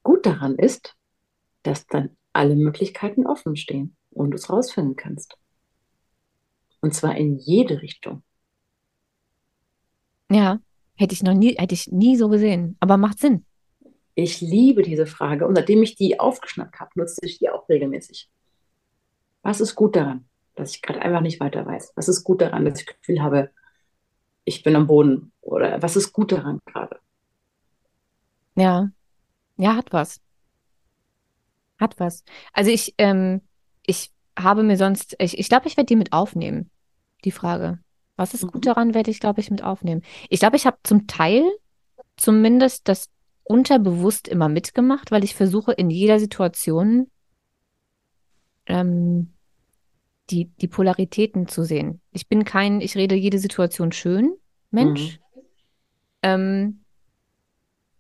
Gut daran ist, dass dann alle Möglichkeiten offen stehen und du es rausfinden kannst. Und zwar in jede Richtung.
Ja, hätte ich noch nie, hätte ich nie so gesehen, aber macht Sinn.
Ich liebe diese Frage und seitdem ich die aufgeschnappt habe, nutze ich die auch regelmäßig. Was ist gut daran, dass ich gerade einfach nicht weiter weiß? Was ist gut daran, dass ich das Gefühl habe, ich bin am Boden? Oder was ist gut daran gerade?
Ja. Ja, hat was. Hat was. Also ich, ähm, ich habe mir sonst, ich, ich glaube, ich werde die mit aufnehmen, die Frage. Was ist gut mhm. daran, werde ich, glaube ich, mit aufnehmen. Ich glaube, ich habe zum Teil zumindest das unterbewusst immer mitgemacht, weil ich versuche in jeder Situation ähm, die, die Polaritäten zu sehen. Ich bin kein, ich rede jede Situation schön, Mensch. Mhm. Ähm,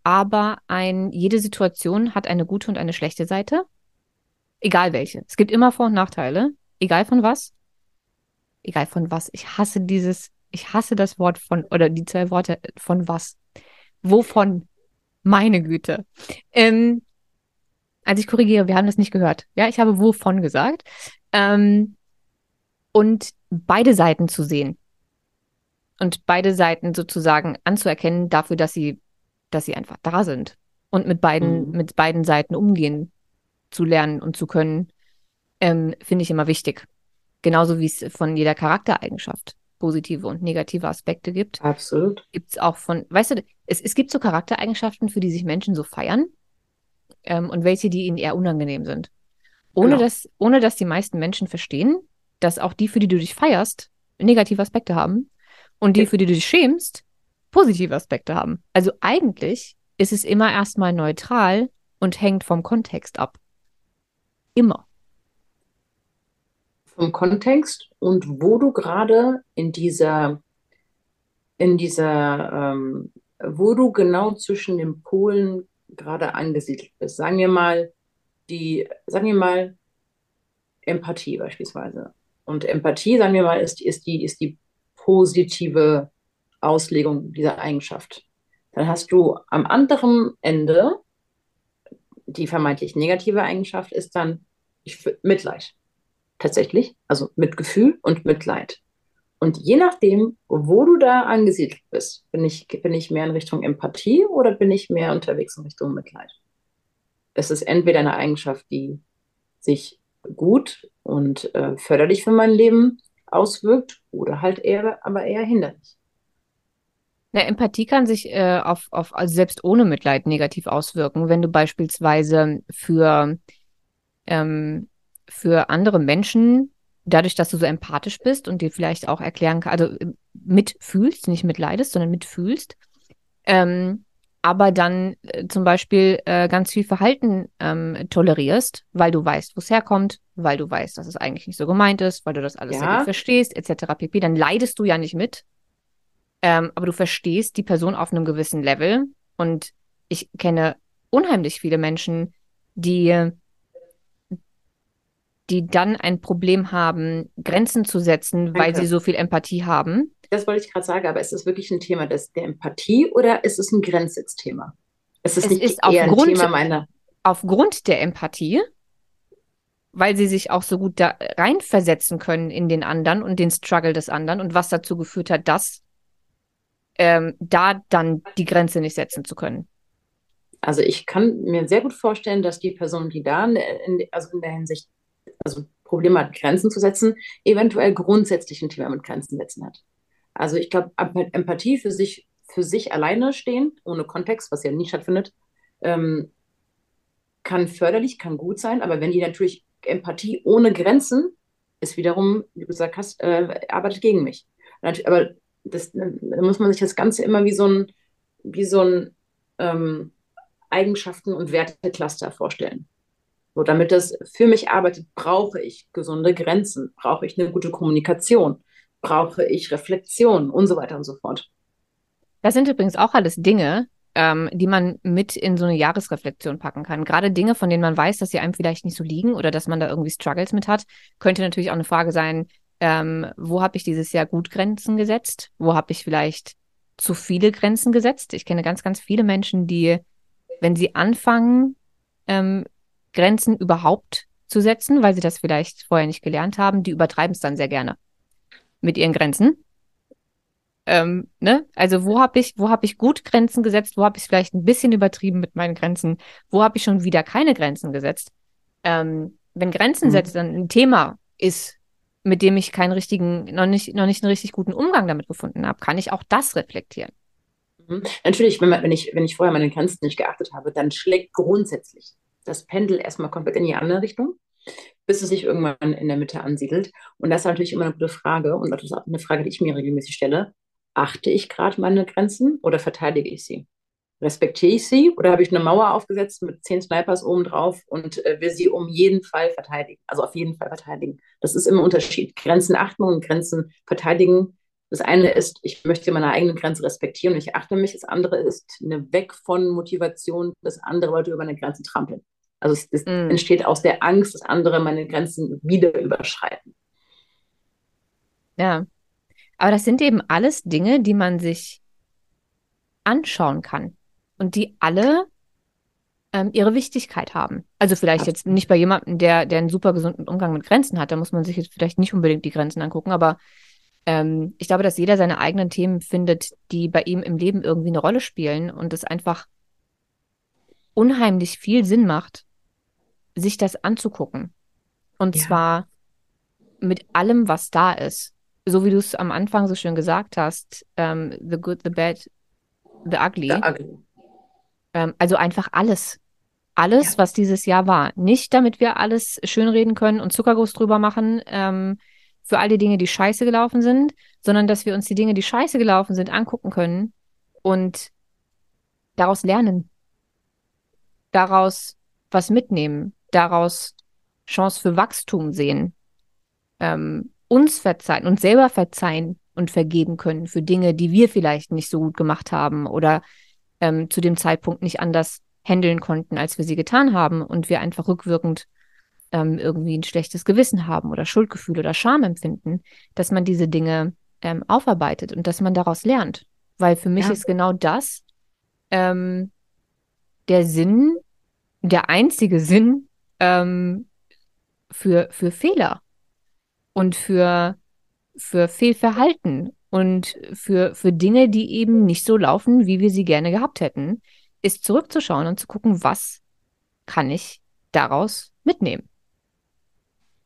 aber ein, jede Situation hat eine gute und eine schlechte Seite. Egal welche. Es gibt immer Vor- und Nachteile. Egal von was. Egal von was. Ich hasse dieses, ich hasse das Wort von, oder die zwei Worte von was. Wovon? Meine Güte. Ähm, Also ich korrigiere, wir haben das nicht gehört. Ja, ich habe wovon gesagt. Ähm, und beide Seiten zu sehen. Und beide Seiten sozusagen anzuerkennen dafür, dass sie, dass sie einfach da sind. Und mit beiden, mhm. mit beiden Seiten umgehen zu lernen und zu können, ähm, finde ich immer wichtig. Genauso wie es von jeder Charaktereigenschaft positive und negative Aspekte gibt.
Absolut.
Gibt es auch von, weißt du, es, es gibt so Charaktereigenschaften, für die sich Menschen so feiern ähm, und welche, die ihnen eher unangenehm sind. Ohne, genau. dass, ohne dass die meisten Menschen verstehen, dass auch die, für die du dich feierst, negative Aspekte haben und die, für die du dich schämst, positive Aspekte haben. Also eigentlich ist es immer erstmal neutral und hängt vom Kontext ab. Immer.
Vom Kontext und wo du gerade in dieser, in dieser, ähm, wo du genau zwischen den Polen gerade angesiedelt bist. Sagen wir mal, die, sagen wir mal, Empathie beispielsweise. Und Empathie, sagen wir mal, ist, ist, die, ist die positive Auslegung dieser Eigenschaft. Dann hast du am anderen Ende die vermeintlich negative Eigenschaft ist dann ich, Mitleid. Tatsächlich, also Mitgefühl und Mitleid. Und je nachdem, wo du da angesiedelt bist, bin ich, bin ich mehr in Richtung Empathie oder bin ich mehr unterwegs in Richtung Mitleid? Es ist entweder eine Eigenschaft, die sich gut und äh, förderlich für mein Leben auswirkt oder halt eher, aber eher hinderlich.
Na, Empathie kann sich äh, auf, auf also selbst ohne Mitleid negativ auswirken, wenn du beispielsweise für, ähm, für andere Menschen, dadurch, dass du so empathisch bist und dir vielleicht auch erklären kannst, also äh, mitfühlst, nicht mitleidest, sondern mitfühlst, ähm, aber dann äh, zum Beispiel äh, ganz viel Verhalten ähm, tolerierst, weil du weißt, wo es herkommt, weil du weißt, dass es eigentlich nicht so gemeint ist, weil du das alles ja. sehr gut verstehst, etc. pp. Dann leidest du ja nicht mit, ähm, aber du verstehst die Person auf einem gewissen Level. Und ich kenne unheimlich viele Menschen, die, die dann ein Problem haben, Grenzen zu setzen, Danke. weil sie so viel Empathie haben.
Das wollte ich gerade sagen, aber ist es wirklich ein Thema des, der Empathie oder ist es ein Grenzsetzthema?
Es ist es nicht ist eher aufgrund, ein Thema meiner. Aufgrund der Empathie, weil sie sich auch so gut da reinversetzen können in den anderen und den Struggle des anderen und was dazu geführt hat, dass ähm, da dann die Grenze nicht setzen zu können?
Also ich kann mir sehr gut vorstellen, dass die Person, die da in, also in der Hinsicht also Probleme hat, Grenzen zu setzen, eventuell grundsätzlich ein Thema mit Grenzen setzen hat. Also ich glaube, Empathie für sich, für sich alleine stehen, ohne Kontext, was ja nie stattfindet, ähm, kann förderlich, kann gut sein, aber wenn die natürlich Empathie ohne Grenzen ist wiederum, wie du gesagt hast, äh, arbeitet gegen mich. Aber das, da muss man sich das Ganze immer wie so ein, wie so ein ähm, Eigenschaften- und Wertecluster vorstellen. So, damit das für mich arbeitet, brauche ich gesunde Grenzen, brauche ich eine gute Kommunikation, brauche ich Reflexion und so weiter und so fort.
Das sind übrigens auch alles Dinge, ähm, die man mit in so eine Jahresreflexion packen kann. Gerade Dinge, von denen man weiß, dass sie einem vielleicht nicht so liegen oder dass man da irgendwie Struggles mit hat, könnte natürlich auch eine Frage sein, ähm, wo habe ich dieses Jahr gut Grenzen gesetzt? Wo habe ich vielleicht zu viele Grenzen gesetzt? Ich kenne ganz, ganz viele Menschen, die, wenn sie anfangen, ähm, Grenzen überhaupt zu setzen, weil sie das vielleicht vorher nicht gelernt haben, die übertreiben es dann sehr gerne mit ihren Grenzen. Ähm, ne? Also wo habe ich, wo habe ich gut Grenzen gesetzt? Wo habe ich vielleicht ein bisschen übertrieben mit meinen Grenzen? Wo habe ich schon wieder keine Grenzen gesetzt? Ähm, wenn Grenzen mhm. setzen ein Thema ist, mit dem ich keinen richtigen, noch nicht, noch nicht einen richtig guten Umgang damit gefunden habe, kann ich auch das reflektieren.
Mhm. Natürlich, wenn, wenn, ich, wenn ich vorher meine Grenzen nicht geachtet habe, dann schlägt grundsätzlich das Pendel erstmal komplett in die andere Richtung, bis es sich irgendwann in der Mitte ansiedelt. Und das ist natürlich immer eine gute Frage und das ist auch eine Frage, die ich mir regelmäßig stelle. Achte ich gerade meine Grenzen oder verteidige ich sie? Respektiere ich sie oder habe ich eine Mauer aufgesetzt mit zehn Snipers oben drauf und äh, will sie um jeden Fall verteidigen, also auf jeden Fall verteidigen. Das ist immer ein Unterschied. Grenzen achten und Grenzen verteidigen. Das eine ist, ich möchte meine eigene Grenze respektieren und ich achte mich. Das andere ist eine Weg von Motivation, dass andere Leute über eine Grenze trampeln. Also es, es mm. entsteht aus der Angst, dass andere meine Grenzen wieder überschreiten.
Ja. Aber das sind eben alles Dinge, die man sich anschauen kann und die alle ähm, ihre Wichtigkeit haben. Also vielleicht jetzt nicht bei jemandem, der, der einen super gesunden Umgang mit Grenzen hat, da muss man sich jetzt vielleicht nicht unbedingt die Grenzen angucken, aber ähm, ich glaube, dass jeder seine eigenen Themen findet, die bei ihm im Leben irgendwie eine Rolle spielen und es einfach unheimlich viel Sinn macht, sich das anzugucken. Und ja. zwar mit allem, was da ist. So wie du es am Anfang so schön gesagt hast, ähm, the good, the bad, the ugly. The ugly. Ähm, also einfach alles. Alles, ja. was dieses Jahr war. Nicht, damit wir alles schönreden können und Zuckerguss drüber machen, ähm, für all die Dinge, die scheiße gelaufen sind, sondern dass wir uns die Dinge, die scheiße gelaufen sind, angucken können und daraus lernen. Daraus was mitnehmen. Daraus Chance für Wachstum sehen. Ähm, uns verzeihen, uns selber verzeihen und vergeben können für Dinge, die wir vielleicht nicht so gut gemacht haben oder ähm, zu dem Zeitpunkt nicht anders handeln konnten, als wir sie getan haben und wir einfach rückwirkend ähm, irgendwie ein schlechtes Gewissen haben oder Schuldgefühl oder Scham empfinden, dass man diese Dinge ähm, aufarbeitet und dass man daraus lernt. Weil für mich ja. ist genau das ähm, der Sinn, der einzige Sinn ähm, für, für Fehler und für, für Fehlverhalten und für, für Dinge, die eben nicht so laufen, wie wir sie gerne gehabt hätten, ist zurückzuschauen und zu gucken, was kann ich daraus mitnehmen.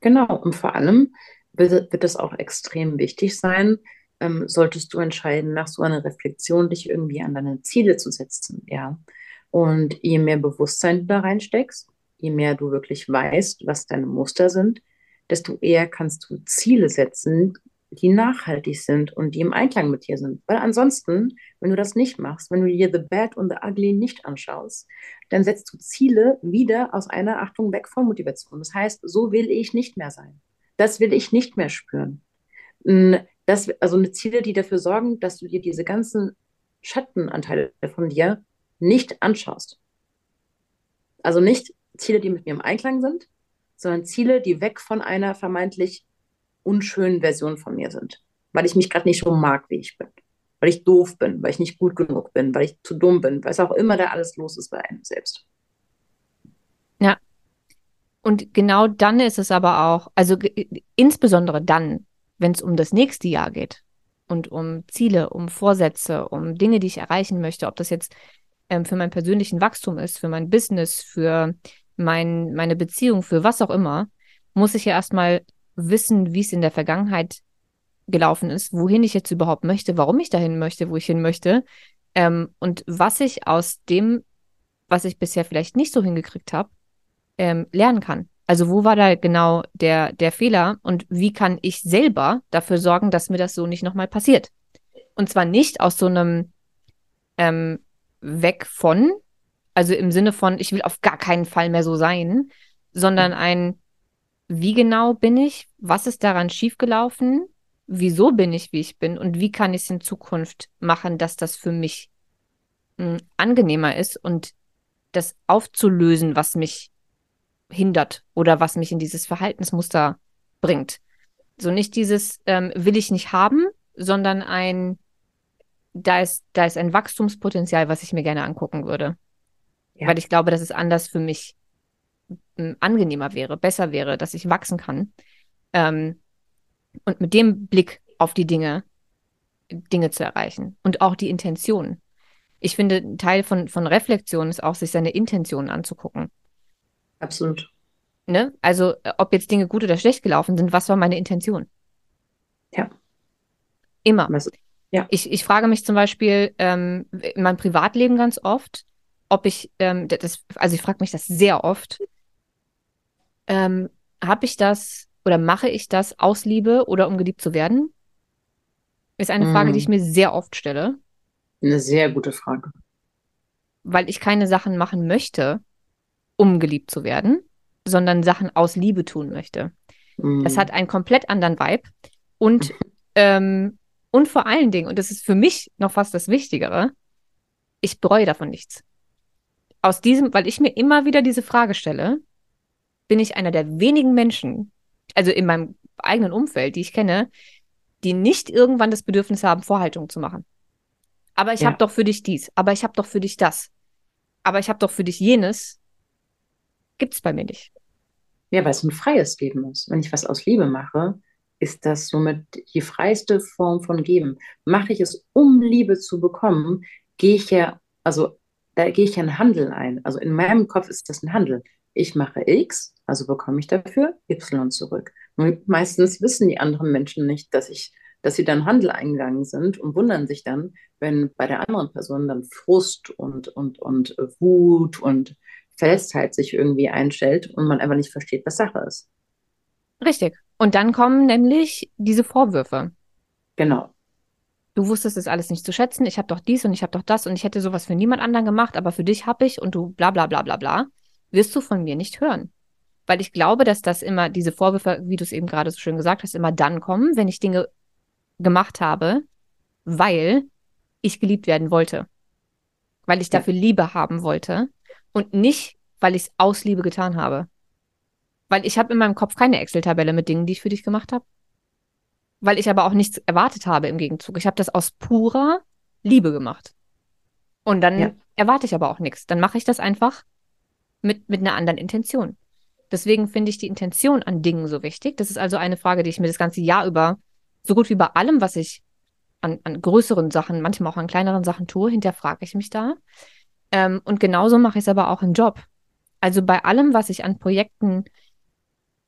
Genau, und vor allem wird, wird es auch extrem wichtig sein, ähm, solltest du entscheiden, nach so einer Reflexion dich irgendwie an deine Ziele zu setzen, ja. Und je mehr Bewusstsein du da reinsteckst, je mehr du wirklich weißt, was deine Muster sind, desto eher kannst du Ziele setzen, die nachhaltig sind und die im Einklang mit dir sind. Weil ansonsten, wenn du das nicht machst, wenn du dir The Bad und The Ugly nicht anschaust, dann setzt du Ziele wieder aus einer Achtung weg von Motivation. Das heißt, so will ich nicht mehr sein. Das will ich nicht mehr spüren. Das, also eine Ziele, die dafür sorgen, dass du dir diese ganzen Schattenanteile von dir nicht anschaust. Also nicht Ziele, die mit mir im Einklang sind, sondern Ziele, die weg von einer vermeintlich unschönen Version von mir sind. Weil ich mich gerade nicht so mag, wie ich bin. Weil ich doof bin, weil ich nicht gut genug bin, weil ich zu dumm bin, weil es auch immer da alles los ist bei einem selbst.
Ja. Und genau dann ist es aber auch, also insbesondere dann, wenn es um das nächste Jahr geht und um Ziele, um Vorsätze, um Dinge, die ich erreichen möchte, ob das jetzt ähm, für mein persönlichen Wachstum ist, für mein Business, für mein, meine Beziehung, für was auch immer, muss ich ja erstmal wissen, wie es in der Vergangenheit gelaufen ist, wohin ich jetzt überhaupt möchte, warum ich dahin möchte, wo ich hin möchte ähm, und was ich aus dem, was ich bisher vielleicht nicht so hingekriegt habe, ähm, lernen kann. Also wo war da genau der, der Fehler und wie kann ich selber dafür sorgen, dass mir das so nicht nochmal passiert? Und zwar nicht aus so einem ähm, Weg von, also im Sinne von, ich will auf gar keinen Fall mehr so sein, sondern ein, wie genau bin ich, was ist daran schiefgelaufen, wieso bin ich, wie ich bin? Und wie kann ich es in Zukunft machen, dass das für mich mh, hm, angenehmer ist und das aufzulösen, was mich hindert oder was mich in dieses Verhaltensmuster bringt. So nicht dieses ähm, will ich nicht haben, sondern ein da ist da ist ein Wachstumspotenzial, was ich mir gerne angucken würde. Ja. weil ich glaube, dass es anders für mich hm, angenehmer wäre, besser wäre, dass ich wachsen kann. Ähm, und mit dem Blick auf die Dinge, Dinge zu erreichen und auch die Intention. Ich finde, ein Teil von, von Reflexion ist auch, sich seine Intentionen anzugucken.
Absolut.
Ne? Also, äh, ob jetzt Dinge gut oder schlecht gelaufen sind, was war meine Intention?
Ja.
Immer. Ja. Ich, ich frage mich zum Beispiel ähm, in meinem Privatleben ganz oft, ob ich, ähm, das, also ich frage mich das sehr oft, ähm, habe ich das oder mache ich das aus Liebe oder um geliebt zu werden? Ist eine Frage, die ich mm. mir sehr oft stelle.
Eine sehr gute Frage.
Weil ich keine Sachen machen möchte, um geliebt zu werden, sondern Sachen aus Liebe tun möchte. Mm. Das hat einen komplett anderen Vibe. Und, ähm, und vor allen Dingen, und das ist für mich noch fast das Wichtigere, ich bereue davon nichts aus diesem, weil ich mir immer wieder diese Frage stelle, bin ich einer der wenigen Menschen, also in meinem eigenen Umfeld, die ich kenne, die nicht irgendwann das Bedürfnis haben, Vorhaltungen zu machen. Aber ich ja. habe doch für dich dies, aber ich habe doch für dich das. aber ich habe doch für dich jenes, gibt es bei mir nicht.
Ja, weil es ein freies Geben ist. Wenn ich was aus Liebe mache, ist das somit die freiste Form von Geben. Mache ich es, um Liebe zu bekommen, gehe ich ja, also da gehe ich ja einen Handel ein. Also in meinem Kopf ist das ein Handel. Ich mache X, also bekomme ich dafür Y zurück. Und meistens wissen die anderen Menschen nicht, dass ich, dass sie dann Handel eingegangen sind und wundern sich dann, wenn bei der anderen Person dann Frust und, und, und Wut und Festheit sich irgendwie einstellt und man einfach nicht versteht, was Sache ist.
Richtig. Und dann kommen nämlich diese Vorwürfe.
Genau.
Du wusstest es alles nicht zu schätzen, ich habe doch dies und ich habe doch das und ich hätte sowas für niemand anderen gemacht, aber für dich habe ich und du bla bla bla bla bla, wirst du von mir nicht hören. Weil ich glaube, dass das immer, diese Vorwürfe, wie du es eben gerade so schön gesagt hast, immer dann kommen, wenn ich Dinge gemacht habe, weil ich geliebt werden wollte. Weil ich dafür Liebe haben wollte und nicht, weil ich es aus Liebe getan habe. Weil ich habe in meinem Kopf keine Excel-Tabelle mit Dingen, die ich für dich gemacht habe. Weil ich aber auch nichts erwartet habe im Gegenzug. Ich habe das aus purer Liebe gemacht. Und dann ja. erwarte ich aber auch nichts. Dann mache ich das einfach mit, mit einer anderen Intention. Deswegen finde ich die Intention an Dingen so wichtig. Das ist also eine Frage, die ich mir das ganze Jahr über, so gut wie bei allem, was ich an, an größeren Sachen, manchmal auch an kleineren Sachen tue, hinterfrage ich mich da. Ähm, und genauso mache ich es aber auch im Job. Also bei allem, was ich an Projekten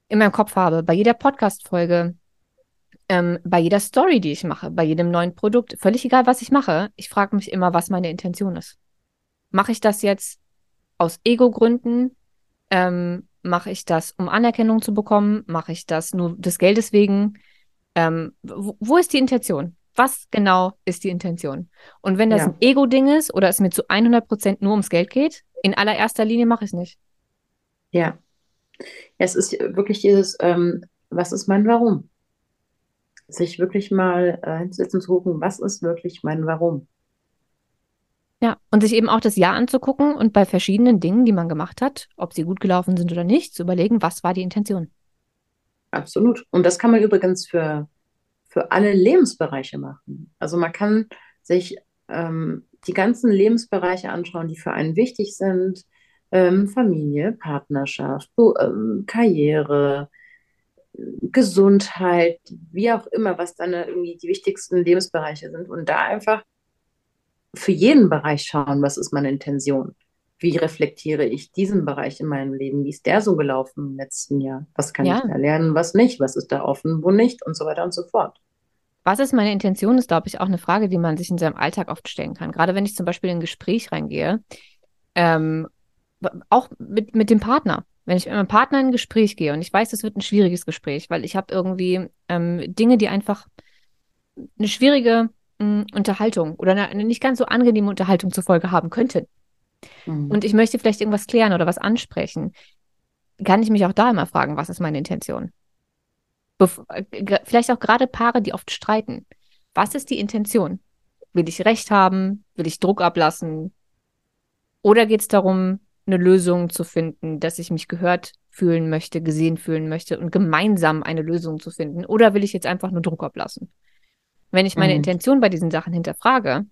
in meinem Kopf habe, bei jeder Podcast-Folge, ähm, bei jeder Story, die ich mache, bei jedem neuen Produkt, völlig egal, was ich mache, ich frage mich immer, was meine Intention ist. Mache ich das jetzt aus Ego-Gründen? Ähm, mache ich das, um Anerkennung zu bekommen? Mache ich das nur des Geldes wegen? Ähm, wo, wo, ist die Intention? Was genau ist die Intention? Und wenn das ja. ein Ego-Ding ist oder es mir zu 100 Prozent nur ums Geld geht, in allererster Linie mache ich es nicht.
Ja. Es ist wirklich dieses, ähm, was ist mein Warum? Sich wirklich mal äh, hinzusetzen zu gucken, was ist wirklich mein Warum?
Ja, und sich eben auch das Jahr anzugucken und bei verschiedenen Dingen, die man gemacht hat, ob sie gut gelaufen sind oder nicht, zu überlegen, was war die Intention.
Absolut. Und das kann man übrigens für, für alle Lebensbereiche machen. Also man kann sich ähm, die ganzen Lebensbereiche anschauen, die für einen wichtig sind. Ähm, Familie, Partnerschaft, ähm, Karriere, Gesundheit, wie auch immer, was dann irgendwie die wichtigsten Lebensbereiche sind. Und da einfach für jeden Bereich schauen, was ist meine Intention? Wie reflektiere ich diesen Bereich in meinem Leben? Wie ist der so gelaufen im letzten Jahr? Was kann ja. ich da lernen, was nicht? Was ist da offen, wo nicht? Und so weiter und so fort.
Was ist meine Intention, ist, glaube ich, auch eine Frage, die man sich in seinem Alltag oft stellen kann. Gerade wenn ich zum Beispiel in ein Gespräch reingehe, ähm, auch mit, mit dem Partner. Wenn ich mit meinem Partner in ein Gespräch gehe und ich weiß, es wird ein schwieriges Gespräch, weil ich habe irgendwie ähm, Dinge, die einfach eine schwierige mh, Unterhaltung oder eine, eine, nicht ganz so angenehme Unterhaltung zur Folge haben könnten. Mhm. Und ich möchte vielleicht irgendwas klären oder was ansprechen, kann ich mich auch da immer fragen, was ist meine Intention? Bef äh, vielleicht auch gerade Paare, die oft streiten. Was ist die Intention? Will ich Recht haben? Will ich Druck ablassen? Oder geht es darum, eine Lösung zu finden, dass ich mich gehört fühlen möchte, gesehen fühlen möchte und gemeinsam eine Lösung zu finden? Oder will ich jetzt einfach nur Druck ablassen? Wenn ich meine mhm. Intention bei diesen Sachen hinterfrage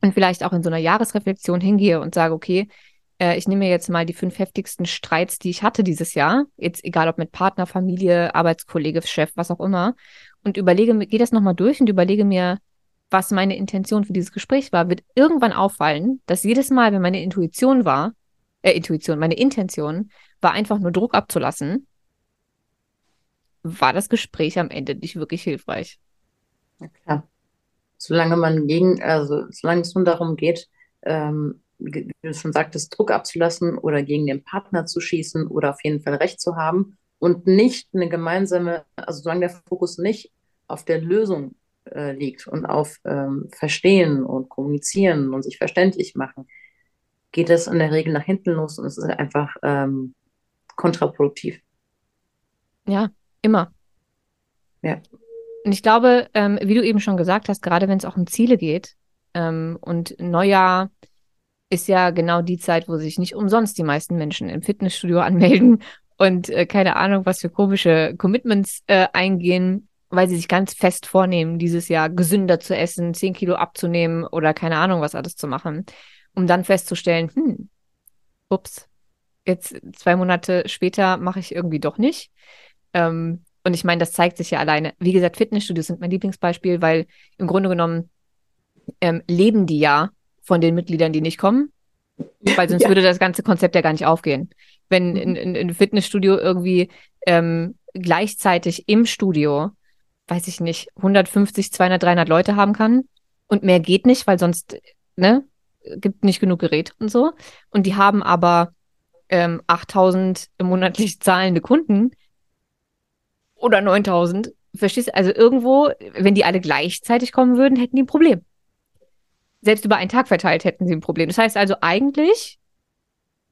und vielleicht auch in so einer Jahresreflexion hingehe und sage, okay, äh, ich nehme mir jetzt mal die fünf heftigsten Streits, die ich hatte dieses Jahr, jetzt egal ob mit Partner, Familie, Arbeitskollege, Chef, was auch immer, und überlege, gehe das nochmal durch und überlege mir, was meine Intention für dieses Gespräch war, wird irgendwann auffallen, dass jedes Mal, wenn meine Intuition war, äh, Intuition, meine Intention war einfach nur Druck abzulassen, war das Gespräch am Ende nicht wirklich hilfreich.
Ja, klar. Solange man gegen, also solange es nun darum geht, ähm, wie du schon sagtest, Druck abzulassen oder gegen den Partner zu schießen oder auf jeden Fall Recht zu haben und nicht eine gemeinsame, also solange der Fokus nicht auf der Lösung äh, liegt und auf ähm, Verstehen und Kommunizieren und sich verständlich machen, geht es in der Regel nach hinten los und es ist einfach ähm, kontraproduktiv.
Ja, immer.
Ja.
Und ich glaube, ähm, wie du eben schon gesagt hast, gerade wenn es auch um Ziele geht ähm, und Neujahr ist ja genau die Zeit, wo sich nicht umsonst die meisten Menschen im Fitnessstudio anmelden und äh, keine Ahnung, was für komische Commitments äh, eingehen, weil sie sich ganz fest vornehmen, dieses Jahr gesünder zu essen, 10 Kilo abzunehmen oder keine Ahnung, was alles zu machen, um dann festzustellen, hm, ups, jetzt zwei Monate später mache ich irgendwie doch nicht. Ähm, und ich meine, das zeigt sich ja alleine. Wie gesagt, Fitnessstudios sind mein Lieblingsbeispiel, weil im Grunde genommen ähm, leben die ja von den Mitgliedern, die nicht kommen. Weil sonst ja. würde das ganze Konzept ja gar nicht aufgehen. Wenn ein in, in Fitnessstudio irgendwie ähm, gleichzeitig im Studio, weiß ich nicht, 150, 200, 300 Leute haben kann und mehr geht nicht, weil sonst, ne, gibt nicht genug Gerät und so. Und die haben aber ähm, 8000 monatlich zahlende Kunden oder 9000. Verstehst du? Also irgendwo, wenn die alle gleichzeitig kommen würden, hätten die ein Problem. Selbst über einen Tag verteilt hätten sie ein Problem. Das heißt also eigentlich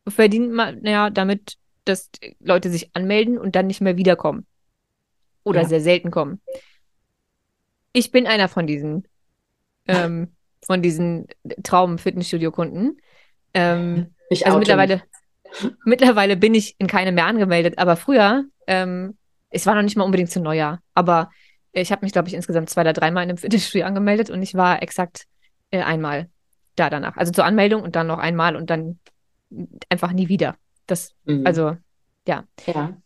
verdient man ja damit, dass Leute sich anmelden und dann nicht mehr wiederkommen. Oder ja. sehr selten kommen. Ich bin einer von diesen, ähm, von diesen Traum-Fitnessstudio-Kunden. Ähm, ich also mittlerweile, mittlerweile bin ich in keine mehr angemeldet, aber früher, ähm, es war noch nicht mal unbedingt zu Neujahr, aber ich habe mich, glaube ich, insgesamt zwei oder dreimal in einem Fitnessstudio angemeldet und ich war exakt äh, einmal da danach. Also zur Anmeldung und dann noch einmal und dann einfach nie wieder. Das, mhm. also, ja.
Ja.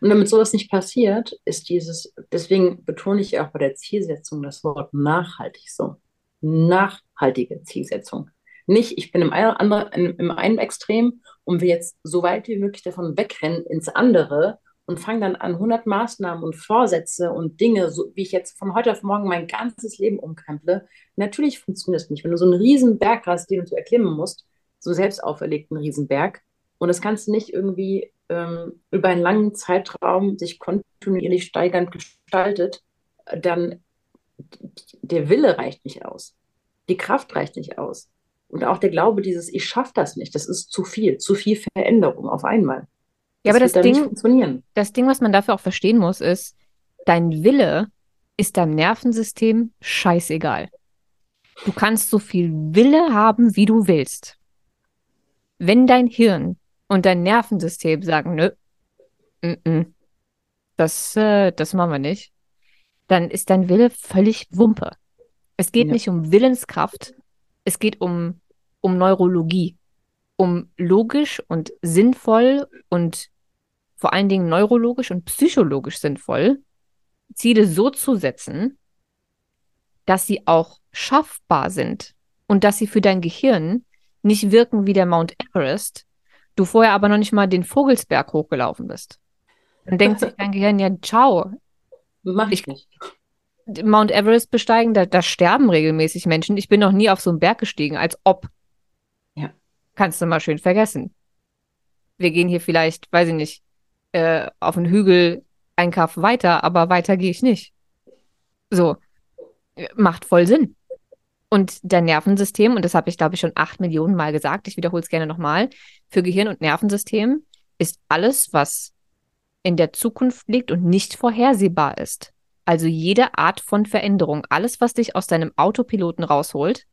Und damit sowas nicht passiert, ist dieses, deswegen betone ich auch bei der Zielsetzung das Wort nachhaltig so. Nachhaltige Zielsetzung. Nicht, ich bin im, anderen, im einen Extrem und will jetzt so weit wie möglich davon wegrennen ins andere und fange dann an, 100 Maßnahmen und Vorsätze und Dinge, so wie ich jetzt von heute auf morgen mein ganzes Leben umkremple. Natürlich funktioniert das nicht. Wenn du so einen riesen Berg hast, den du erklimmen musst, so selbst auferlegten Riesenberg, und das kannst du nicht irgendwie ähm, über einen langen Zeitraum sich kontinuierlich steigernd gestaltet, dann der Wille reicht nicht aus. Die Kraft reicht nicht aus. Und auch der Glaube, dieses Ich schaffe das nicht, das ist zu viel, zu viel Veränderung auf einmal.
Ja, aber das Ding, das Ding, was man dafür auch verstehen muss, ist, dein Wille ist deinem Nervensystem scheißegal. Du kannst so viel Wille haben, wie du willst. Wenn dein Hirn und dein Nervensystem sagen, nö, n -n, das, äh, das machen wir nicht, dann ist dein Wille völlig Wumpe. Es geht ja. nicht um Willenskraft, es geht um, um Neurologie, um logisch und sinnvoll und vor allen Dingen neurologisch und psychologisch sinnvoll, Ziele so zu setzen, dass sie auch schaffbar sind und dass sie für dein Gehirn nicht wirken wie der Mount Everest, du vorher aber noch nicht mal den Vogelsberg hochgelaufen bist. Dann denkt sich dein Gehirn, ja, ciao.
Mach ich nicht.
Mount Everest besteigen, da, da sterben regelmäßig Menschen. Ich bin noch nie auf so einen Berg gestiegen, als ob.
Ja.
Kannst du mal schön vergessen. Wir gehen hier vielleicht, weiß ich nicht, äh, auf einen Hügel ein Kaff weiter, aber weiter gehe ich nicht. So. Macht voll Sinn. Und dein Nervensystem, und das habe ich, glaube ich, schon acht Millionen Mal gesagt, ich wiederhole es gerne nochmal, für Gehirn und Nervensystem ist alles, was in der Zukunft liegt und nicht vorhersehbar ist. Also jede Art von Veränderung, alles, was dich aus deinem Autopiloten rausholt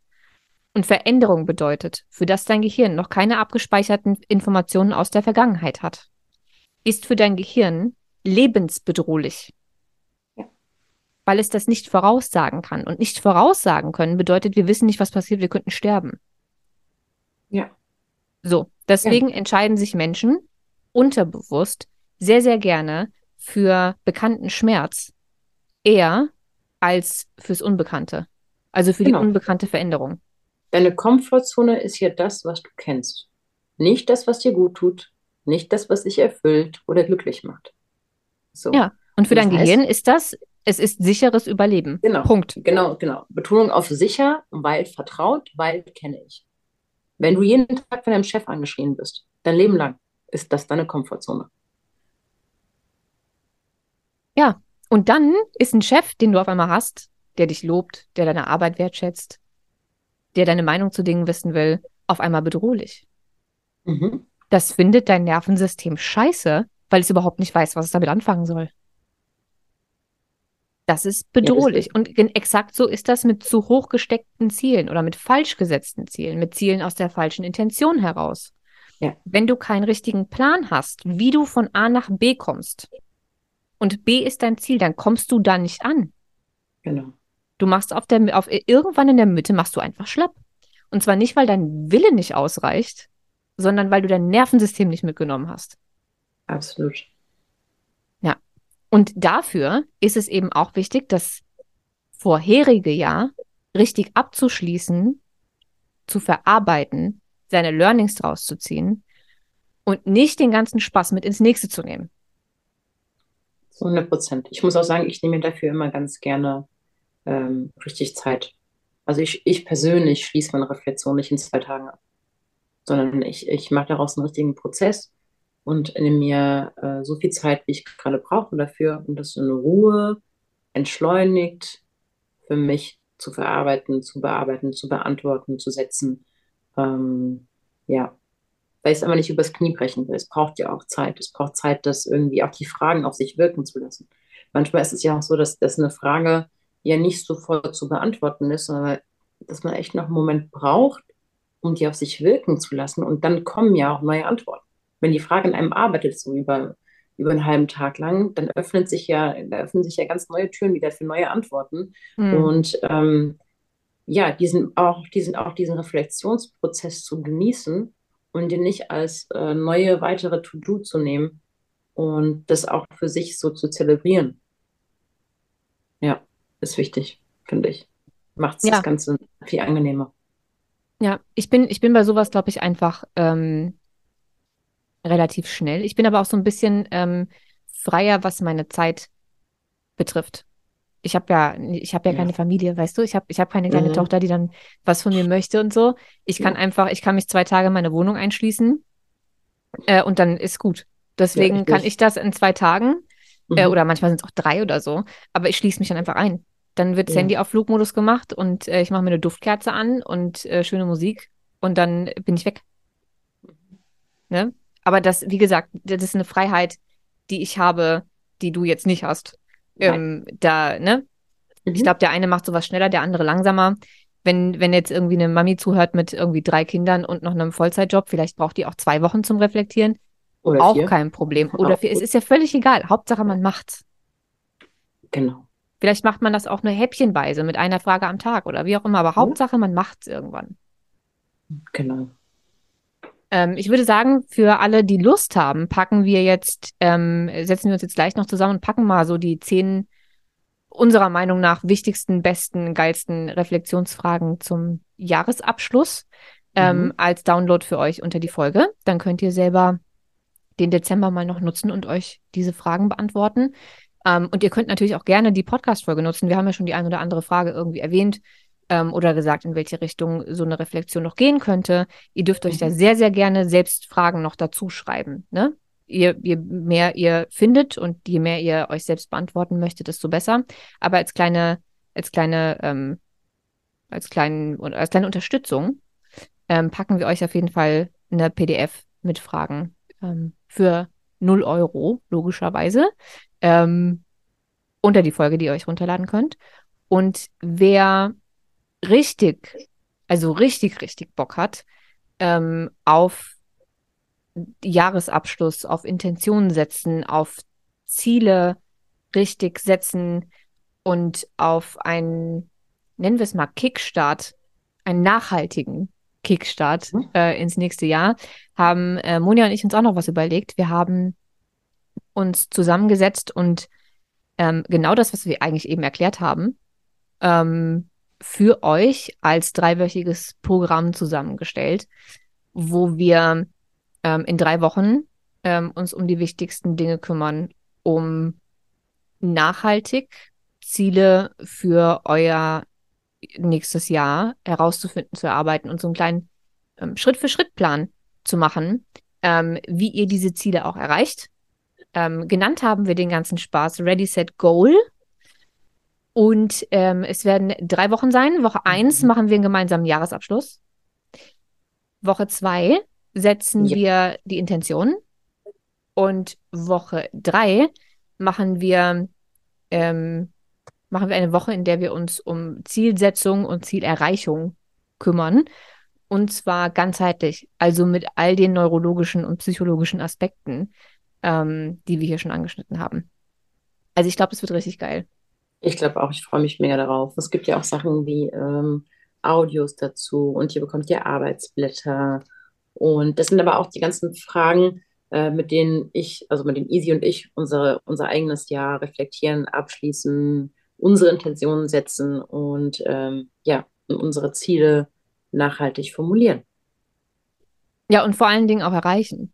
und Veränderung bedeutet, für das dein Gehirn noch keine abgespeicherten Informationen aus der Vergangenheit hat, ist für dein Gehirn lebensbedrohlich weil es das nicht voraussagen kann. Und nicht voraussagen können bedeutet, wir wissen nicht, was passiert, wir könnten sterben.
Ja.
So, deswegen ja. entscheiden sich Menschen unterbewusst sehr, sehr gerne für bekannten Schmerz eher als fürs Unbekannte. Also für genau. die unbekannte Veränderung.
Deine Komfortzone ist ja das, was du kennst. Nicht das, was dir gut tut, nicht das, was dich erfüllt oder glücklich macht.
So. Ja, und für das dein heißt, Gehirn ist das es ist sicheres Überleben.
Genau. Punkt. Genau, genau. Betonung auf sicher, weil vertraut, weil kenne ich. Wenn du jeden Tag von deinem Chef angeschrien bist, dein Leben lang, ist das deine Komfortzone.
Ja, und dann ist ein Chef, den du auf einmal hast, der dich lobt, der deine Arbeit wertschätzt, der deine Meinung zu Dingen wissen will, auf einmal bedrohlich. Mhm. Das findet dein Nervensystem scheiße, weil es überhaupt nicht weiß, was es damit anfangen soll. Das ist bedrohlich. Ja, das ist und exakt so ist das mit zu hoch gesteckten Zielen oder mit falsch gesetzten Zielen, mit Zielen aus der falschen Intention heraus. Ja. Wenn du keinen richtigen Plan hast, wie du von A nach B kommst und B ist dein Ziel, dann kommst du da nicht an.
Genau.
Du machst auf der, auf, irgendwann in der Mitte machst du einfach schlapp. Und zwar nicht, weil dein Wille nicht ausreicht, sondern weil du dein Nervensystem nicht mitgenommen hast.
Absolut.
Ja. Und dafür ist es eben auch wichtig, das vorherige Jahr richtig abzuschließen, zu verarbeiten, seine Learnings draus zu ziehen und nicht den ganzen Spaß mit ins nächste zu nehmen.
100 Prozent. Ich muss auch sagen, ich nehme mir dafür immer ganz gerne ähm, richtig Zeit. Also ich, ich persönlich schließe meine Reflexion nicht in zwei Tagen ab, sondern ich, ich mache daraus einen richtigen Prozess und nehme mir äh, so viel Zeit, wie ich gerade brauche dafür, um das in Ruhe, entschleunigt für mich zu verarbeiten, zu bearbeiten, zu beantworten, zu setzen. Ähm, ja, weil ich es einfach nicht übers Knie brechen will. Es braucht ja auch Zeit. Es braucht Zeit, das irgendwie auch die Fragen auf sich wirken zu lassen. Manchmal ist es ja auch so, dass, dass eine Frage ja nicht sofort zu beantworten ist, sondern dass man echt noch einen Moment braucht, um die auf sich wirken zu lassen. Und dann kommen ja auch neue Antworten. Wenn die Frage in einem arbeitet, so über, über einen halben Tag lang, dann öffnet sich ja, da öffnen sich ja ganz neue Türen wieder für neue Antworten. Mhm. Und ähm, ja, diesen auch, diesen, auch diesen Reflexionsprozess zu genießen und den nicht als äh, neue weitere To-Do zu nehmen und das auch für sich so zu zelebrieren. Ja, ist wichtig, finde ich. Macht ja. das Ganze viel angenehmer.
Ja, ich bin, ich bin bei sowas, glaube ich, einfach ähm, relativ schnell. Ich bin aber auch so ein bisschen ähm, freier, was meine Zeit betrifft ich habe ja, ich habe ja, ja, keine Familie, weißt du? Ich habe ich hab keine kleine mhm. Tochter, die dann was von mir möchte und so. Ich kann ja. einfach, ich kann mich zwei Tage in meine Wohnung einschließen äh, und dann ist gut. Deswegen ja, ich kann ich das in zwei Tagen äh, mhm. äh, oder manchmal sind es auch drei oder so. Aber ich schließe mich dann einfach ein. Dann wird das Handy auf Flugmodus gemacht und äh, ich mache mir eine Duftkerze an und äh, schöne Musik und dann bin ich weg. Ne? Aber das, wie gesagt, das ist eine Freiheit, die ich habe, die du jetzt nicht hast. Ähm, da, ne? Mhm. Ich glaube, der eine macht sowas schneller, der andere langsamer. Wenn, wenn jetzt irgendwie eine Mami zuhört mit irgendwie drei Kindern und noch einem Vollzeitjob, vielleicht braucht die auch zwei Wochen zum Reflektieren. Oder auch vier. kein Problem. Oder vier. Es ist ja völlig egal. Hauptsache, man macht's.
Genau.
Vielleicht macht man das auch nur häppchenweise mit einer Frage am Tag oder wie auch immer. Aber Hauptsache, man macht's irgendwann.
Genau.
Ähm, ich würde sagen, für alle, die Lust haben, packen wir jetzt, ähm, setzen wir uns jetzt gleich noch zusammen und packen mal so die zehn unserer Meinung nach wichtigsten, besten, geilsten Reflexionsfragen zum Jahresabschluss ähm, mhm. als Download für euch unter die Folge. Dann könnt ihr selber den Dezember mal noch nutzen und euch diese Fragen beantworten. Ähm, und ihr könnt natürlich auch gerne die Podcast-Folge nutzen. Wir haben ja schon die ein oder andere Frage irgendwie erwähnt ähm, oder gesagt, in welche Richtung so eine Reflexion noch gehen könnte. Ihr dürft euch mhm. da sehr, sehr gerne selbst Fragen noch dazu schreiben. Ne? Je, je mehr ihr findet und je mehr ihr euch selbst beantworten möchtet, desto besser. Aber als kleine, als kleine, ähm, als kleinen, als kleine Unterstützung ähm, packen wir euch auf jeden Fall eine PDF mit Fragen ähm, für 0 Euro, logischerweise, ähm, unter die Folge, die ihr euch runterladen könnt. Und wer richtig, also richtig, richtig Bock hat ähm, auf Jahresabschluss, auf Intentionen setzen, auf Ziele richtig setzen und auf einen, nennen wir es mal, Kickstart, einen nachhaltigen Kickstart mhm. äh, ins nächste Jahr, haben äh, Monja und ich uns auch noch was überlegt. Wir haben uns zusammengesetzt und ähm, genau das, was wir eigentlich eben erklärt haben, ähm, für euch als dreiwöchiges Programm zusammengestellt, wo wir ähm, in drei Wochen ähm, uns um die wichtigsten Dinge kümmern, um nachhaltig Ziele für euer nächstes Jahr herauszufinden, zu erarbeiten und so einen kleinen ähm, Schritt-für-Schritt-Plan zu machen, ähm, wie ihr diese Ziele auch erreicht. Ähm, genannt haben wir den ganzen Spaß Ready, Set, Goal. Und ähm, es werden drei Wochen sein. Woche eins mhm. machen wir einen gemeinsamen Jahresabschluss. Woche zwei setzen ja. wir die Intention. Und Woche drei machen wir, ähm, machen wir eine Woche, in der wir uns um Zielsetzung und Zielerreichung kümmern. Und zwar ganzheitlich, also mit all den neurologischen und psychologischen Aspekten, ähm, die wir hier schon angeschnitten haben. Also ich glaube, es wird richtig geil.
Ich glaube auch, ich freue mich mega darauf. Es gibt ja auch Sachen wie ähm, Audios dazu und ihr bekommt ja Arbeitsblätter Und das sind aber auch die ganzen Fragen, äh, mit denen ich, also mit denen Easy und ich unsere, unser eigenes Jahr reflektieren, abschließen, unsere Intentionen setzen und ähm, ja, unsere Ziele nachhaltig formulieren.
Ja, und vor allen Dingen auch erreichen.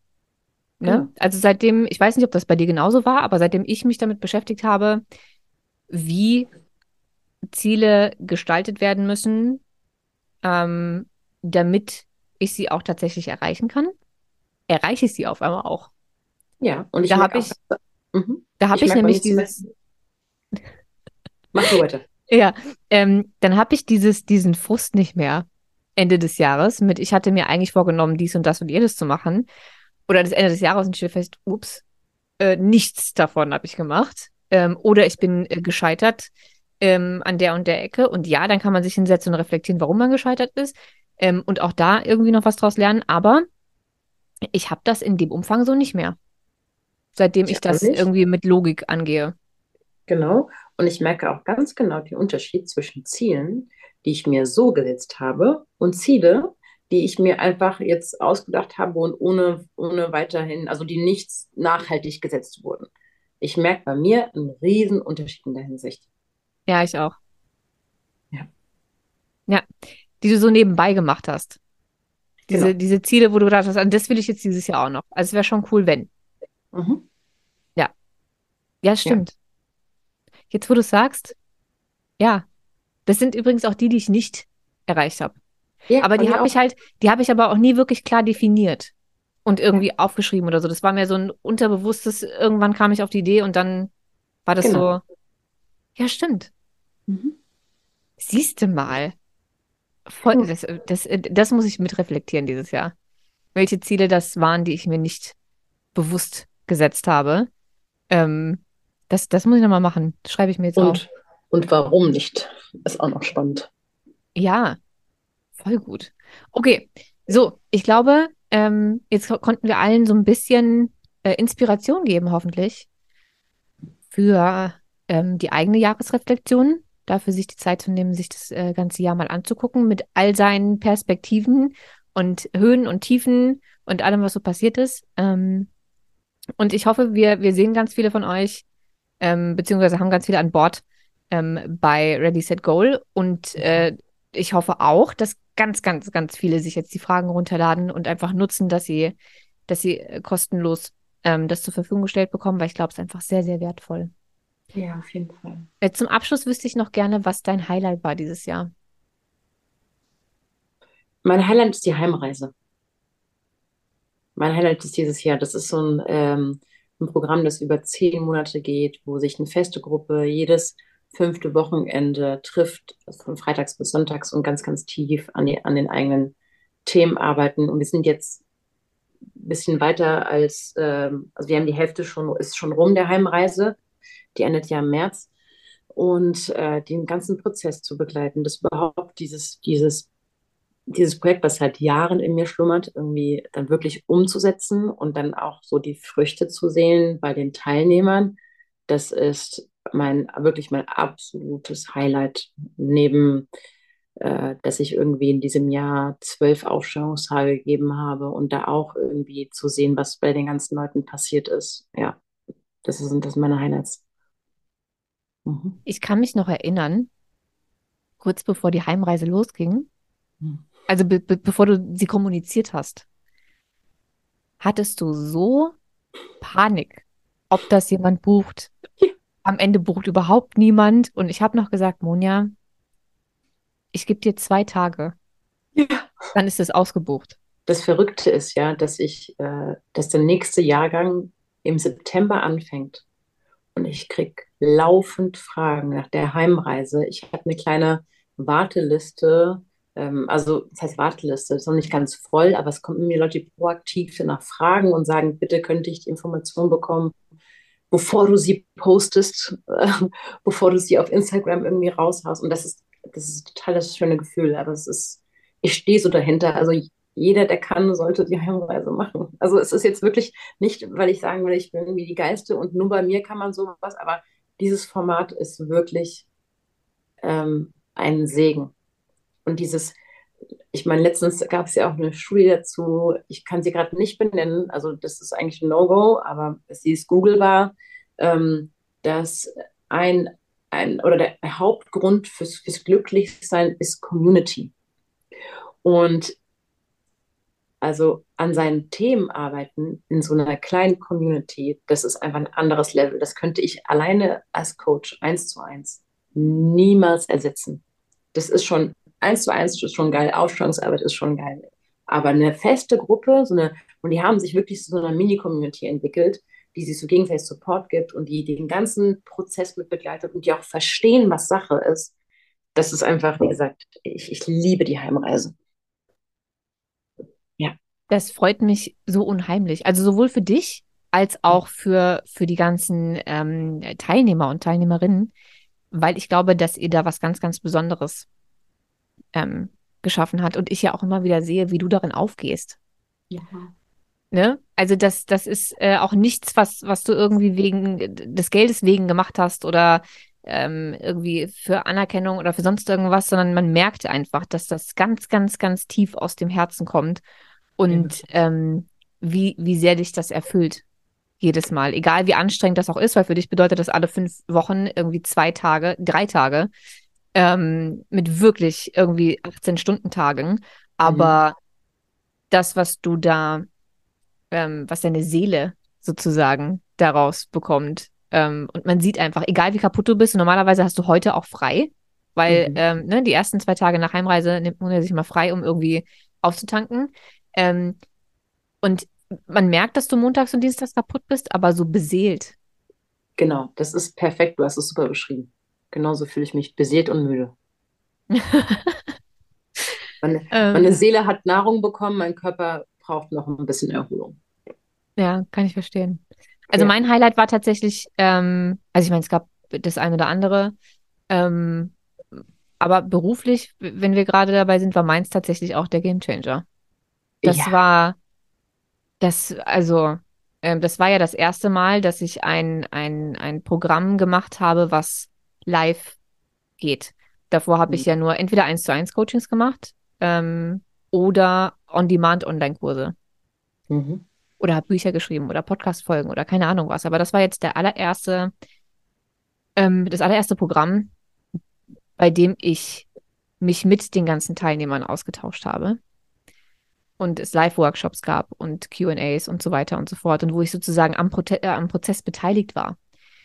Ne? Genau. Also seitdem, ich weiß nicht, ob das bei dir genauso war, aber seitdem ich mich damit beschäftigt habe, wie Ziele gestaltet werden müssen, ähm, damit ich sie auch tatsächlich erreichen kann, erreiche ich sie auf einmal auch.
Ja, und ich
da habe ich, mhm. da habe ich, ich nämlich dieses.
Mach du weiter.
Ja, ähm, dann habe ich dieses, diesen Frust nicht mehr Ende des Jahres mit, ich hatte mir eigentlich vorgenommen, dies und das und jedes zu machen. Oder das Ende des Jahres und stelle fest, ups, äh, nichts davon habe ich gemacht. Ähm, oder ich bin äh, gescheitert ähm, an der und der Ecke. Und ja, dann kann man sich hinsetzen und reflektieren, warum man gescheitert ist. Ähm, und auch da irgendwie noch was draus lernen. Aber ich habe das in dem Umfang so nicht mehr. Seitdem ich, ich das nicht. irgendwie mit Logik angehe.
Genau. Und ich merke auch ganz genau den Unterschied zwischen Zielen, die ich mir so gesetzt habe, und Ziele, die ich mir einfach jetzt ausgedacht habe und ohne, ohne weiterhin, also die nichts nachhaltig gesetzt wurden. Ich merke bei mir einen riesen Unterschied in der Hinsicht.
Ja, ich auch.
Ja.
Ja, die du so nebenbei gemacht hast. Diese, genau. diese Ziele, wo du gedacht hast, das will ich jetzt dieses Jahr auch noch. Also es wäre schon cool, wenn. Mhm. Ja. Ja, stimmt. Ja. Jetzt, wo du sagst, ja, das sind übrigens auch die, die ich nicht erreicht habe. Ja, aber die habe ich halt, die habe ich aber auch nie wirklich klar definiert und irgendwie aufgeschrieben oder so. Das war mir so ein unterbewusstes, irgendwann kam ich auf die Idee und dann war das genau. so. Ja, stimmt. Mhm. Siehst du mal. Voll, das, das, das muss ich mit reflektieren dieses Jahr. Welche Ziele das waren, die ich mir nicht bewusst gesetzt habe. Ähm, das, das muss ich nochmal machen. Das schreibe ich mir jetzt
und,
auf.
Und warum nicht? Ist auch noch spannend.
Ja, voll gut. Okay, so, ich glaube, ähm, jetzt konnten wir allen so ein bisschen äh, Inspiration geben, hoffentlich, für ähm, die eigene Jahresreflexion dafür sich die Zeit zu nehmen, sich das äh, ganze Jahr mal anzugucken mit all seinen Perspektiven und Höhen und Tiefen und allem, was so passiert ist. Ähm, und ich hoffe, wir, wir sehen ganz viele von euch, ähm, beziehungsweise haben ganz viele an Bord ähm, bei Ready, Set, Goal. Und äh, ich hoffe auch, dass ganz, ganz, ganz viele sich jetzt die Fragen runterladen und einfach nutzen, dass sie, dass sie äh, kostenlos ähm, das zur Verfügung gestellt bekommen, weil ich glaube, es ist einfach sehr, sehr wertvoll.
Ja, auf jeden Fall.
Äh, zum Abschluss wüsste ich noch gerne, was dein Highlight war dieses Jahr.
Mein Highlight ist die Heimreise. Mein Highlight ist dieses Jahr. Das ist so ein, ähm, ein Programm, das über zehn Monate geht, wo sich eine feste Gruppe jedes fünfte Wochenende trifft, von freitags bis sonntags und ganz, ganz tief an, die, an den eigenen Themen arbeiten. Und wir sind jetzt ein bisschen weiter als, ähm, also wir haben die Hälfte schon, ist schon rum der Heimreise die endet ja im März. Und äh, den ganzen Prozess zu begleiten, das überhaupt dieses, dieses, dieses Projekt, was seit Jahren in mir schlummert, irgendwie dann wirklich umzusetzen und dann auch so die Früchte zu sehen bei den Teilnehmern, das ist mein wirklich mein absolutes Highlight neben äh, dass ich irgendwie in diesem Jahr zwölf Aufstellungstage gegeben habe und da auch irgendwie zu sehen, was bei den ganzen Leuten passiert ist. Ja, das sind das meine Highlights.
Mhm. Ich kann mich noch erinnern, kurz bevor die Heimreise losging, mhm. Also be be bevor du sie kommuniziert hast, hattest du so Panik, ob das jemand bucht. Ja. Am Ende bucht überhaupt niemand. Und ich habe noch gesagt, Monja, ich gebe dir zwei Tage. Ja. Dann ist es ausgebucht.
Das Verrückte ist ja, dass ich, äh, dass der nächste Jahrgang im September anfängt. Und ich kriege laufend Fragen nach der Heimreise. Ich habe eine kleine Warteliste. Ähm, also, das heißt Warteliste, ist noch nicht ganz voll, aber es kommen mir Leute, proaktiv danach fragen und sagen, bitte könnte ich die Information bekommen, bevor du sie postest, äh, bevor du sie auf Instagram irgendwie raushaust. Und das ist, das ist total das schöne Gefühl. Aber es ist, ich stehe so dahinter. Also jeder, der kann, sollte die Heimreise machen. Also es ist jetzt wirklich nicht, weil ich sagen will, ich bin irgendwie die Geiste und nur bei mir kann man sowas, aber dieses Format ist wirklich ähm, ein Segen. Und dieses, ich meine, letztens gab es ja auch eine Studie dazu, ich kann sie gerade nicht benennen, also das ist eigentlich ein No-Go, aber sie ist googelbar, ähm, dass ein, ein oder der Hauptgrund fürs, fürs Glücklichsein ist Community. Und also an seinen Themen arbeiten in so einer kleinen Community, das ist einfach ein anderes Level. Das könnte ich alleine als Coach eins zu eins niemals ersetzen. Das ist schon eins zu eins ist schon geil, Aufstellungsarbeit ist schon geil. Aber eine feste Gruppe, so eine, und die haben sich wirklich zu so einer Mini-Community entwickelt, die sich so gegenseitig Support gibt und die den ganzen Prozess mit begleitet und die auch verstehen, was Sache ist. Das ist einfach, wie gesagt, ich, ich liebe die Heimreise.
Ja. Das freut mich so unheimlich. Also sowohl für dich als auch für, für die ganzen ähm, Teilnehmer und Teilnehmerinnen, weil ich glaube, dass ihr da was ganz, ganz Besonderes ähm, geschaffen hat und ich ja auch immer wieder sehe, wie du darin aufgehst. Ja. Ne? Also das, das ist äh, auch nichts, was, was du irgendwie wegen des Geldes wegen gemacht hast oder ähm, irgendwie für Anerkennung oder für sonst irgendwas, sondern man merkt einfach, dass das ganz, ganz, ganz tief aus dem Herzen kommt und ja. ähm, wie, wie sehr dich das erfüllt jedes Mal, egal wie anstrengend das auch ist, weil für dich bedeutet das alle fünf Wochen irgendwie zwei Tage, drei Tage ähm, mit wirklich irgendwie 18-Stunden-Tagen. Aber mhm. das, was du da, ähm, was deine Seele sozusagen daraus bekommt, ähm, und man sieht einfach, egal wie kaputt du bist, normalerweise hast du heute auch frei, weil mhm. ähm, ne, die ersten zwei Tage nach Heimreise nimmt man sich mal frei, um irgendwie aufzutanken. Ähm, und man merkt, dass du montags und dienstags kaputt bist, aber so beseelt.
Genau, das ist perfekt. Du hast es super beschrieben. Genauso fühle ich mich beseelt und müde. meine, ähm, meine Seele hat Nahrung bekommen, mein Körper braucht noch ein bisschen Erholung.
Ja, kann ich verstehen. Also ja. mein Highlight war tatsächlich, ähm, also ich meine, es gab das eine oder andere, ähm, aber beruflich, wenn wir gerade dabei sind, war meins tatsächlich auch der Gamechanger. Das ja. war, das, also, ähm, das war ja das erste Mal, dass ich ein, ein, ein Programm gemacht habe, was live geht. Davor habe ich mhm. ja nur entweder 1 zu 1 Coachings gemacht ähm, oder On-Demand-Online-Kurse. Mhm. Oder habe Bücher geschrieben oder Podcast-Folgen oder keine Ahnung was. Aber das war jetzt der allererste, ähm, das allererste Programm, bei dem ich mich mit den ganzen Teilnehmern ausgetauscht habe. Und es Live-Workshops gab und QAs und so weiter und so fort. Und wo ich sozusagen am, Prote äh, am Prozess beteiligt war.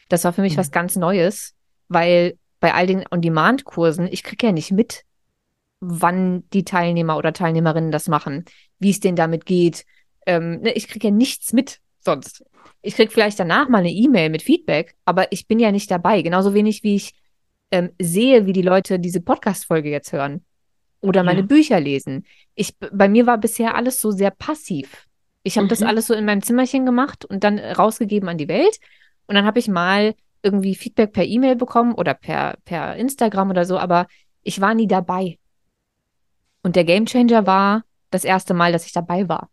Das war für mich mhm. was ganz Neues weil bei all den On-Demand-Kursen, ich kriege ja nicht mit, wann die Teilnehmer oder Teilnehmerinnen das machen, wie es denen damit geht. Ähm, ne, ich kriege ja nichts mit sonst. Ich kriege vielleicht danach mal eine E-Mail mit Feedback, aber ich bin ja nicht dabei. Genauso wenig wie ich ähm, sehe, wie die Leute diese Podcast-Folge jetzt hören oder meine ja. Bücher lesen. Ich, bei mir war bisher alles so sehr passiv. Ich habe mhm. das alles so in meinem Zimmerchen gemacht und dann rausgegeben an die Welt. Und dann habe ich mal irgendwie Feedback per E-Mail bekommen oder per, per Instagram oder so, aber ich war nie dabei. Und der Gamechanger war das erste Mal, dass ich dabei war.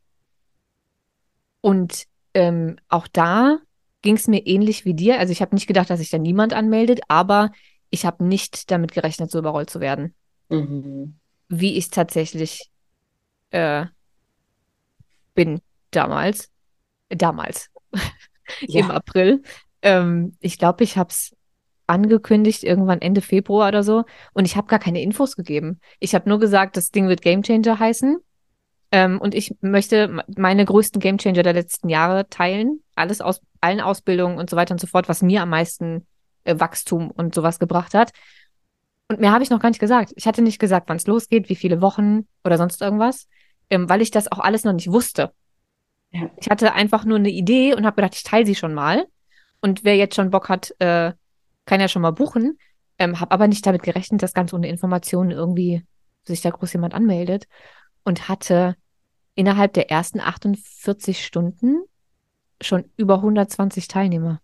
Und ähm, auch da ging es mir ähnlich wie dir. Also ich habe nicht gedacht, dass sich da niemand anmeldet, aber ich habe nicht damit gerechnet, so überrollt zu werden. Mhm. Wie ich tatsächlich äh, bin damals. Damals. Ja. Im April. Ähm, ich glaube, ich habe es angekündigt, irgendwann Ende Februar oder so. Und ich habe gar keine Infos gegeben. Ich habe nur gesagt, das Ding wird Gamechanger heißen. Ähm, und ich möchte meine größten Gamechanger der letzten Jahre teilen. Alles aus allen Ausbildungen und so weiter und so fort, was mir am meisten äh, Wachstum und sowas gebracht hat. Und mehr habe ich noch gar nicht gesagt. Ich hatte nicht gesagt, wann es losgeht, wie viele Wochen oder sonst irgendwas, ähm, weil ich das auch alles noch nicht wusste. Ja. Ich hatte einfach nur eine Idee und habe gedacht, ich teile sie schon mal. Und wer jetzt schon Bock hat, äh, kann ja schon mal buchen. Ähm, habe aber nicht damit gerechnet, dass ganz ohne Informationen irgendwie sich da groß jemand anmeldet. Und hatte innerhalb der ersten 48 Stunden schon über 120 Teilnehmer.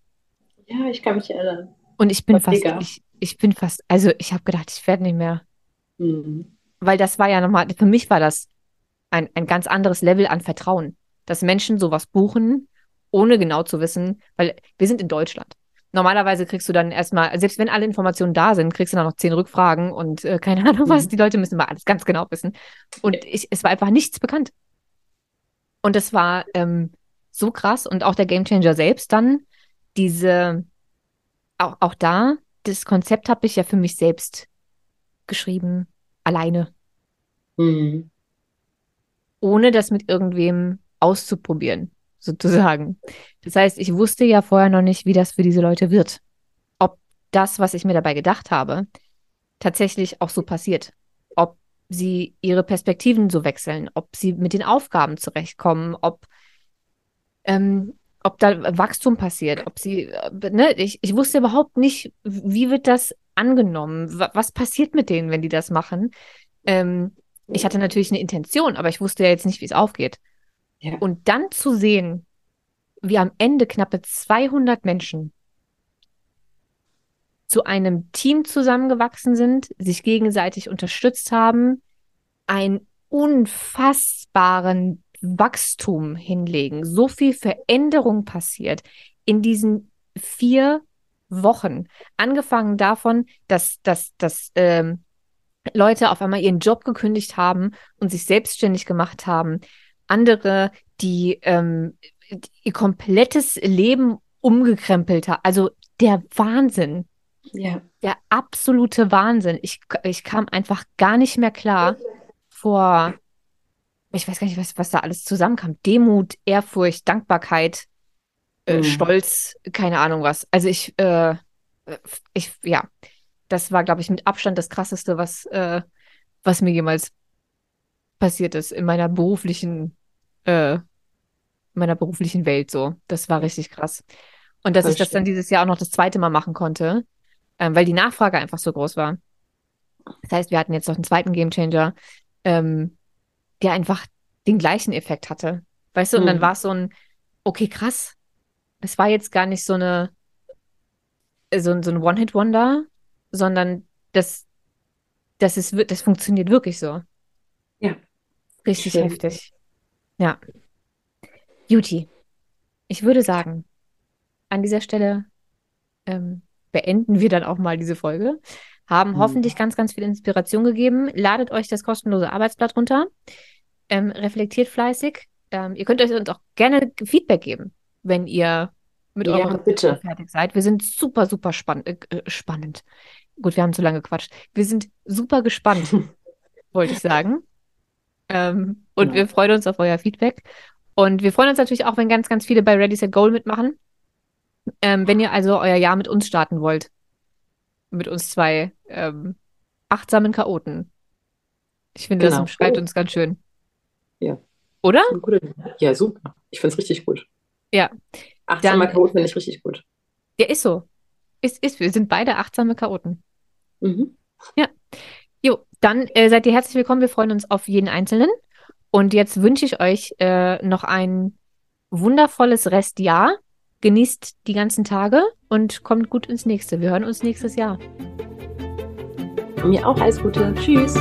Ja, ich kann mich erinnern.
Und ich bin fast, ich, ich bin fast, also ich habe gedacht, ich werde nicht mehr. Mhm. Weil das war ja nochmal, für mich war das ein, ein ganz anderes Level an Vertrauen, dass Menschen sowas buchen ohne genau zu wissen, weil wir sind in Deutschland. normalerweise kriegst du dann erstmal, selbst wenn alle Informationen da sind, kriegst du dann noch zehn Rückfragen und äh, keine Ahnung was. Mhm. Die Leute müssen mal alles ganz genau wissen. Und ich, es war einfach nichts bekannt. Und das war ähm, so krass. Und auch der Gamechanger selbst dann, diese, auch, auch da, das Konzept habe ich ja für mich selbst geschrieben, alleine. Mhm. Ohne das mit irgendwem auszuprobieren, sozusagen. Das heißt, ich wusste ja vorher noch nicht, wie das für diese Leute wird. Ob das, was ich mir dabei gedacht habe, tatsächlich auch so passiert. Ob sie ihre Perspektiven so wechseln, ob sie mit den Aufgaben zurechtkommen, ob, ähm, ob da Wachstum passiert, ob sie, äh, ne, ich, ich wusste überhaupt nicht, wie wird das angenommen, was passiert mit denen, wenn die das machen. Ähm, ich hatte natürlich eine Intention, aber ich wusste ja jetzt nicht, wie es aufgeht. Ja. Und dann zu sehen, wie am Ende knappe 200 Menschen zu einem Team zusammengewachsen sind, sich gegenseitig unterstützt haben, einen unfassbaren Wachstum hinlegen, so viel Veränderung passiert in diesen vier Wochen. Angefangen davon, dass, dass, dass ähm, Leute auf einmal ihren Job gekündigt haben und sich selbstständig gemacht haben. Andere, die ähm, ihr komplettes Leben umgekrempelt haben. Also der Wahnsinn. Ja. Der absolute Wahnsinn. Ich, ich kam einfach gar nicht mehr klar vor, ich weiß gar nicht, was, was da alles zusammenkam. Demut, Ehrfurcht, Dankbarkeit, äh, mhm. Stolz, keine Ahnung was. Also ich, äh, ich, ja, das war, glaube ich, mit Abstand das krasseste, was, äh, was mir jemals passiert ist in meiner beruflichen, äh, meiner beruflichen Welt so. Das war richtig krass. Und dass das ich das dann dieses Jahr auch noch das zweite Mal machen konnte, ähm, weil die Nachfrage einfach so groß war. Das heißt, wir hatten jetzt noch einen zweiten Gamechanger, ähm, der einfach den gleichen Effekt hatte. Weißt du, und dann mhm. war es so ein, okay, krass. Es war jetzt gar nicht so eine, so, so ein One-Hit-Wonder, sondern das, das ist, das funktioniert wirklich so.
Ja.
Richtig Schön. heftig. Ja. Beauty. Ich würde sagen, an dieser Stelle ähm, beenden wir dann auch mal diese Folge. Haben mhm. hoffentlich ganz, ganz viel Inspiration gegeben. Ladet euch das kostenlose Arbeitsblatt runter. Ähm, reflektiert fleißig. Ähm, ihr könnt euch uns auch gerne Feedback geben, wenn ihr mit ja, eurem bitte. fertig seid. Wir sind super, super spann äh, äh, spannend. Gut, wir haben zu lange gequatscht. Wir sind super gespannt, wollte ich sagen. Ähm, und ja. wir freuen uns auf euer Feedback. Und wir freuen uns natürlich auch, wenn ganz, ganz viele bei Ready Set Goal mitmachen. Ähm, wenn ihr also euer Jahr mit uns starten wollt. Mit uns zwei ähm, achtsamen Chaoten. Ich finde, genau. das beschreibt uns ganz schön.
Ja.
Oder?
Ja, super. Ich finde es richtig gut.
Ja.
Achtsamer Chaot finde ich richtig gut.
Ja, ist so. Ist, ist, wir sind beide achtsame Chaoten. Mhm. Ja. Dann äh, seid ihr herzlich willkommen. Wir freuen uns auf jeden Einzelnen. Und jetzt wünsche ich euch äh, noch ein wundervolles Restjahr. Genießt die ganzen Tage und kommt gut ins nächste. Wir hören uns nächstes Jahr.
Mir auch alles Gute. Tschüss.